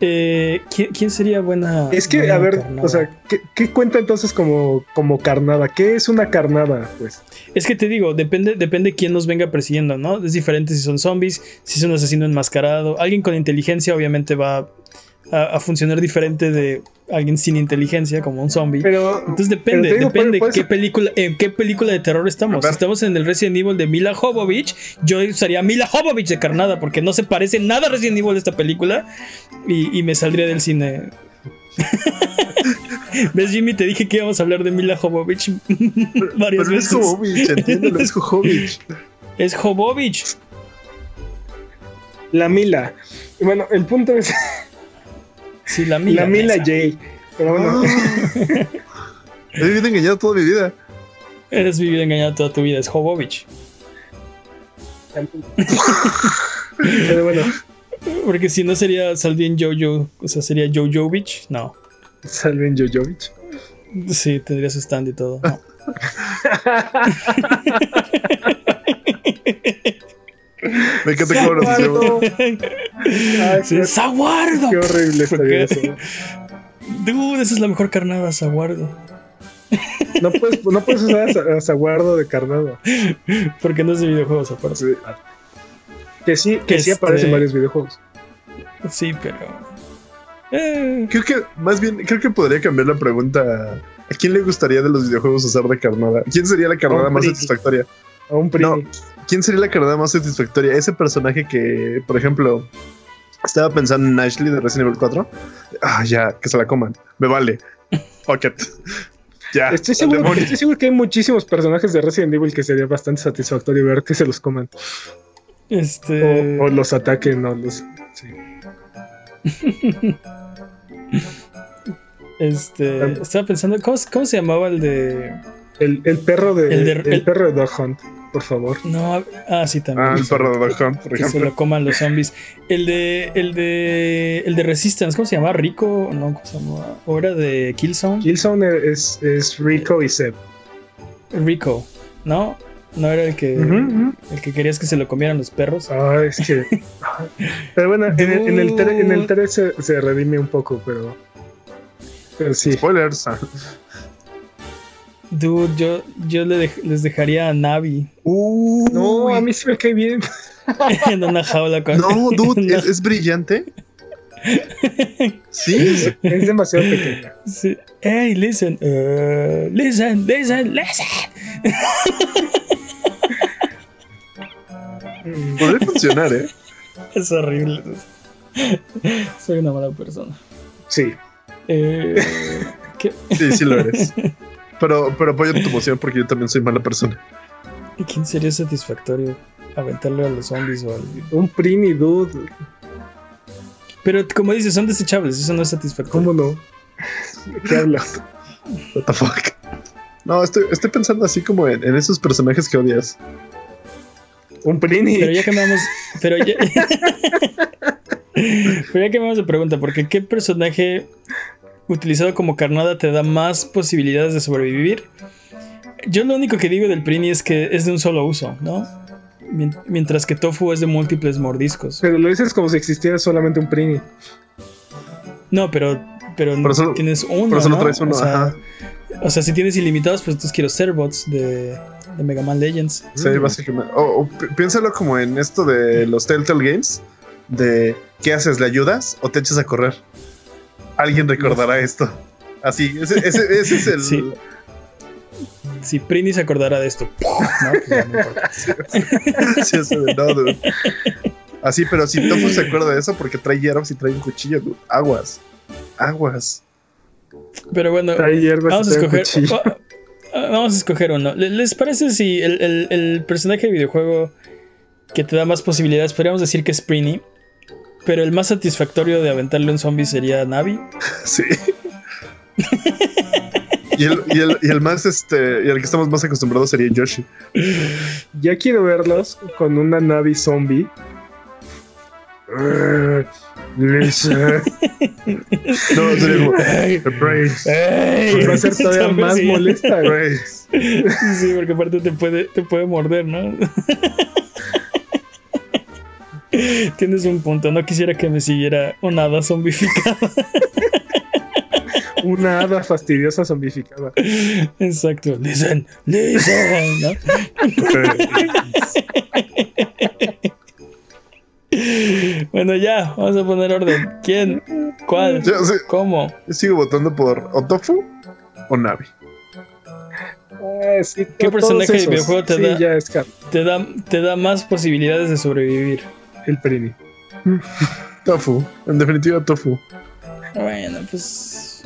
Eh, ¿quién, quién sería buena? es que, buena a ver, carnada? o sea, ¿qué, qué cuenta entonces como, como carnada? ¿Qué es una carnada? Pues Es que te digo, depende, depende quién nos venga persiguiendo, ¿no? Es diferente si son zombies, si es un asesino enmascarado. Alguien con inteligencia obviamente va a, a funcionar diferente de alguien sin inteligencia, como un zombie. pero Entonces depende, pero te digo, depende puede- puede qué ser- película, en qué película de terror estamos. estamos en el Resident Evil de Mila Jovovich, yo usaría Mila Jovovich de carnada, porque no se parece nada a Resident Evil de esta película. Y, y me saldría del cine. ¿Ves, Jimmy? Te dije que íbamos a hablar de Mila Jovovich varias Pero es veces. Jovovich, entiéndelo, es Jovovich. Es Jovovich. la Mila. Bueno, el punto es Sí, la Mila. la Mila. J. Pero bueno, Ah. He vivido engañado toda mi vida. Eres vivido engañado toda tu vida, es Jovovich. pero bueno, Porque si no sería Salvin Jojo, o sea, sería Jojovich. No. Salven Jojovic. Sí, tendría su stand y todo. No. Me encanta cómo nos qué, ¡Saguardo! qué horrible ¿Por estaría qué? eso. Dude, esa es la mejor carnada, Saguardo. No puedes, no puedes usar a Sa- a Saguardo de carnado. Porque no es de videojuegos aparte. Sí. Que sí, que sí Este- aparece en varios videojuegos. Sí, pero. Eh, Creo que, más bien, creo que podría cambiar la pregunta. ¿A quién le gustaría de los videojuegos usar de carnada? ¿Quién sería la carnada más satisfactoria? A un primo. No. ¿Quién sería la carnada más satisfactoria? Ese personaje que, por ejemplo, estaba pensando en Ashley de Resident Evil 4. Ah, ya, que se la coman. Me vale. Fuck it. Ya. Estoy seguro, demonio. estoy seguro que hay muchísimos personajes de Resident Evil que sería bastante satisfactorio ver que se los coman. este. O, o los ataquen o los. sí. Este. Estaba pensando, ¿cómo, cómo se llamaba el de.? El, el perro de. El El, de- el- perro de Dog Hunt, por favor. No, ah, sí, también. Ah, el perro de Dog Hunt, por que se lo coman los zombies. El de. El de. El de Resistance, ¿cómo se llama? ¿Rico? No, ¿cómo se llama? ¿O era de Killzone? Killzone es, es Rico y Seb. Rico, ¿no? No era el que. El que querías que se lo comieran los perros. Ah, es que. pero bueno, en el, en el, tre- en el 3 se, se redime un poco, pero. Pero sí. Spoilers. Dude, yo, yo le dej- les dejaría a Navi No, a mí sí me cae bien. en una jaula con. No, dude, es, es brillante. Sí, Es demasiado pequeña. Sí. Hey, listen, uh, listen, listen, listen. Mm, podría funcionar, ¿eh? Es horrible. Soy una mala persona. Sí. Eh, ¿qué? Sí, sí lo eres. Pero, pero apoyo tu emoción porque yo también soy mala persona. ¿Y quién sería satisfactorio? Aventarle a los zombies o al... Un Prini, dude. Pero como dices, son desechables, eso no es satisfactorio. ¿Cómo no? ¿Qué hablas? What the fuck. No, estoy, estoy pensando así como en, en esos personajes que odias. Un Prini. Pero ya cambiamos. Pero ya. pero ya cambiamos de pregunta, porque ¿qué personaje utilizado como carnada te da más posibilidades de sobrevivir? Yo lo único que digo del Prini es que es de un solo uso, ¿no? Mien- Mientras que Tofu es de múltiples mordiscos. Pero lo dices como si existiera solamente un Prini. No, pero. Pero, solo- tienes uno. pero solo ¿no? traes uno, o, sea, ajá. o sea, si tienes ilimitados, pues entonces quiero Serbots de, de Mega Man Legends. Sí, Mm. básicamente. O, o pi- piénsalo como en esto de los Telltale Games. De ¿qué haces? ¿Le ayudas o te echas a correr? Alguien recordará esto. Así, ese, ese- ese es el. Sí. Si Prini se acordara de esto. No, pues ya no importa. Sí, de, no, dude. Así, pero si Tofu se acuerda de eso porque trae hierbas y trae un cuchillo, dude. Aguas. Aguas. Pero bueno, Trae hierbas vamos a y trae un escoger. oh, Vamos a escoger uno. ¿Le- ¿Les parece si el, el- el personaje de videojuego que te da más posibilidades, podríamos decir que es Prini? Pero el más satisfactorio de aventarle un zombie sería Navi. Sí. Y el, y, el, y el más, este, y el que estamos más acostumbrados sería Yoshi. Ya quiero verlos con una Navi zombie. Lisa. No, sería como. The brains. Pues va a ser todavía más sí. molesta. güey. Sí, porque aparte te puede, te puede morder, ¿no? Tienes un punto. No quisiera que me siguiera una hada zombificada. Una hada fastidiosa zombificada. Exacto. Listen, listen. ¿no? Bueno, ya, vamos a poner orden. ¿Quién? ¿Cuál? Yo, sí, ¿Cómo? yo sigo votando por o Tofu o Navi. Sí, ¿Qué personaje todos de esos. videojuego te sí, da? ya es Car- Te da, te da más posibilidades de sobrevivir. El Prini. Tofu. En definitiva, Tofu. Bueno, pues.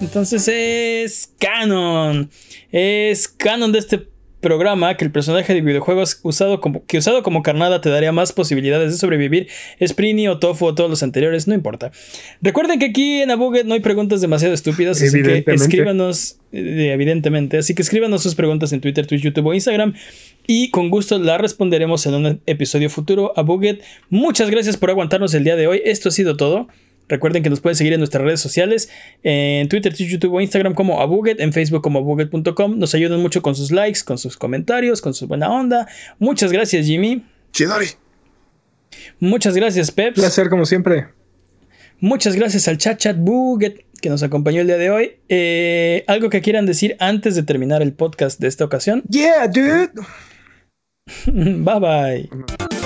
Entonces es canon. Es canon de este programa que el personaje de videojuegos usado como, que usado como carnada te daría más posibilidades de sobrevivir. Es Prini o Tofu o todos los anteriores, no importa. Recuerden que aquí en Abuget no hay preguntas demasiado estúpidas, así que escríbanos, eh, evidentemente, así que escríbanos sus preguntas en Twitter, Twitch, YouTube o Instagram y con gusto las responderemos en un episodio futuro. Abuget, muchas gracias por aguantarnos el día de hoy. Esto ha sido todo. Recuerden que nos pueden seguir en nuestras redes sociales, en Twitter, YouTube o Instagram como Abuget, en Facebook como abuget.com. Nos ayudan mucho con sus likes, con sus comentarios, con su buena onda. Muchas gracias, Jimmy. Chidori. Muchas gracias, Peps. Placer como siempre. Muchas gracias al chat chat Buget que nos acompañó el día de hoy. Eh, ¿Algo que quieran decir antes de terminar el podcast de esta ocasión? Yeah, dude. bye bye.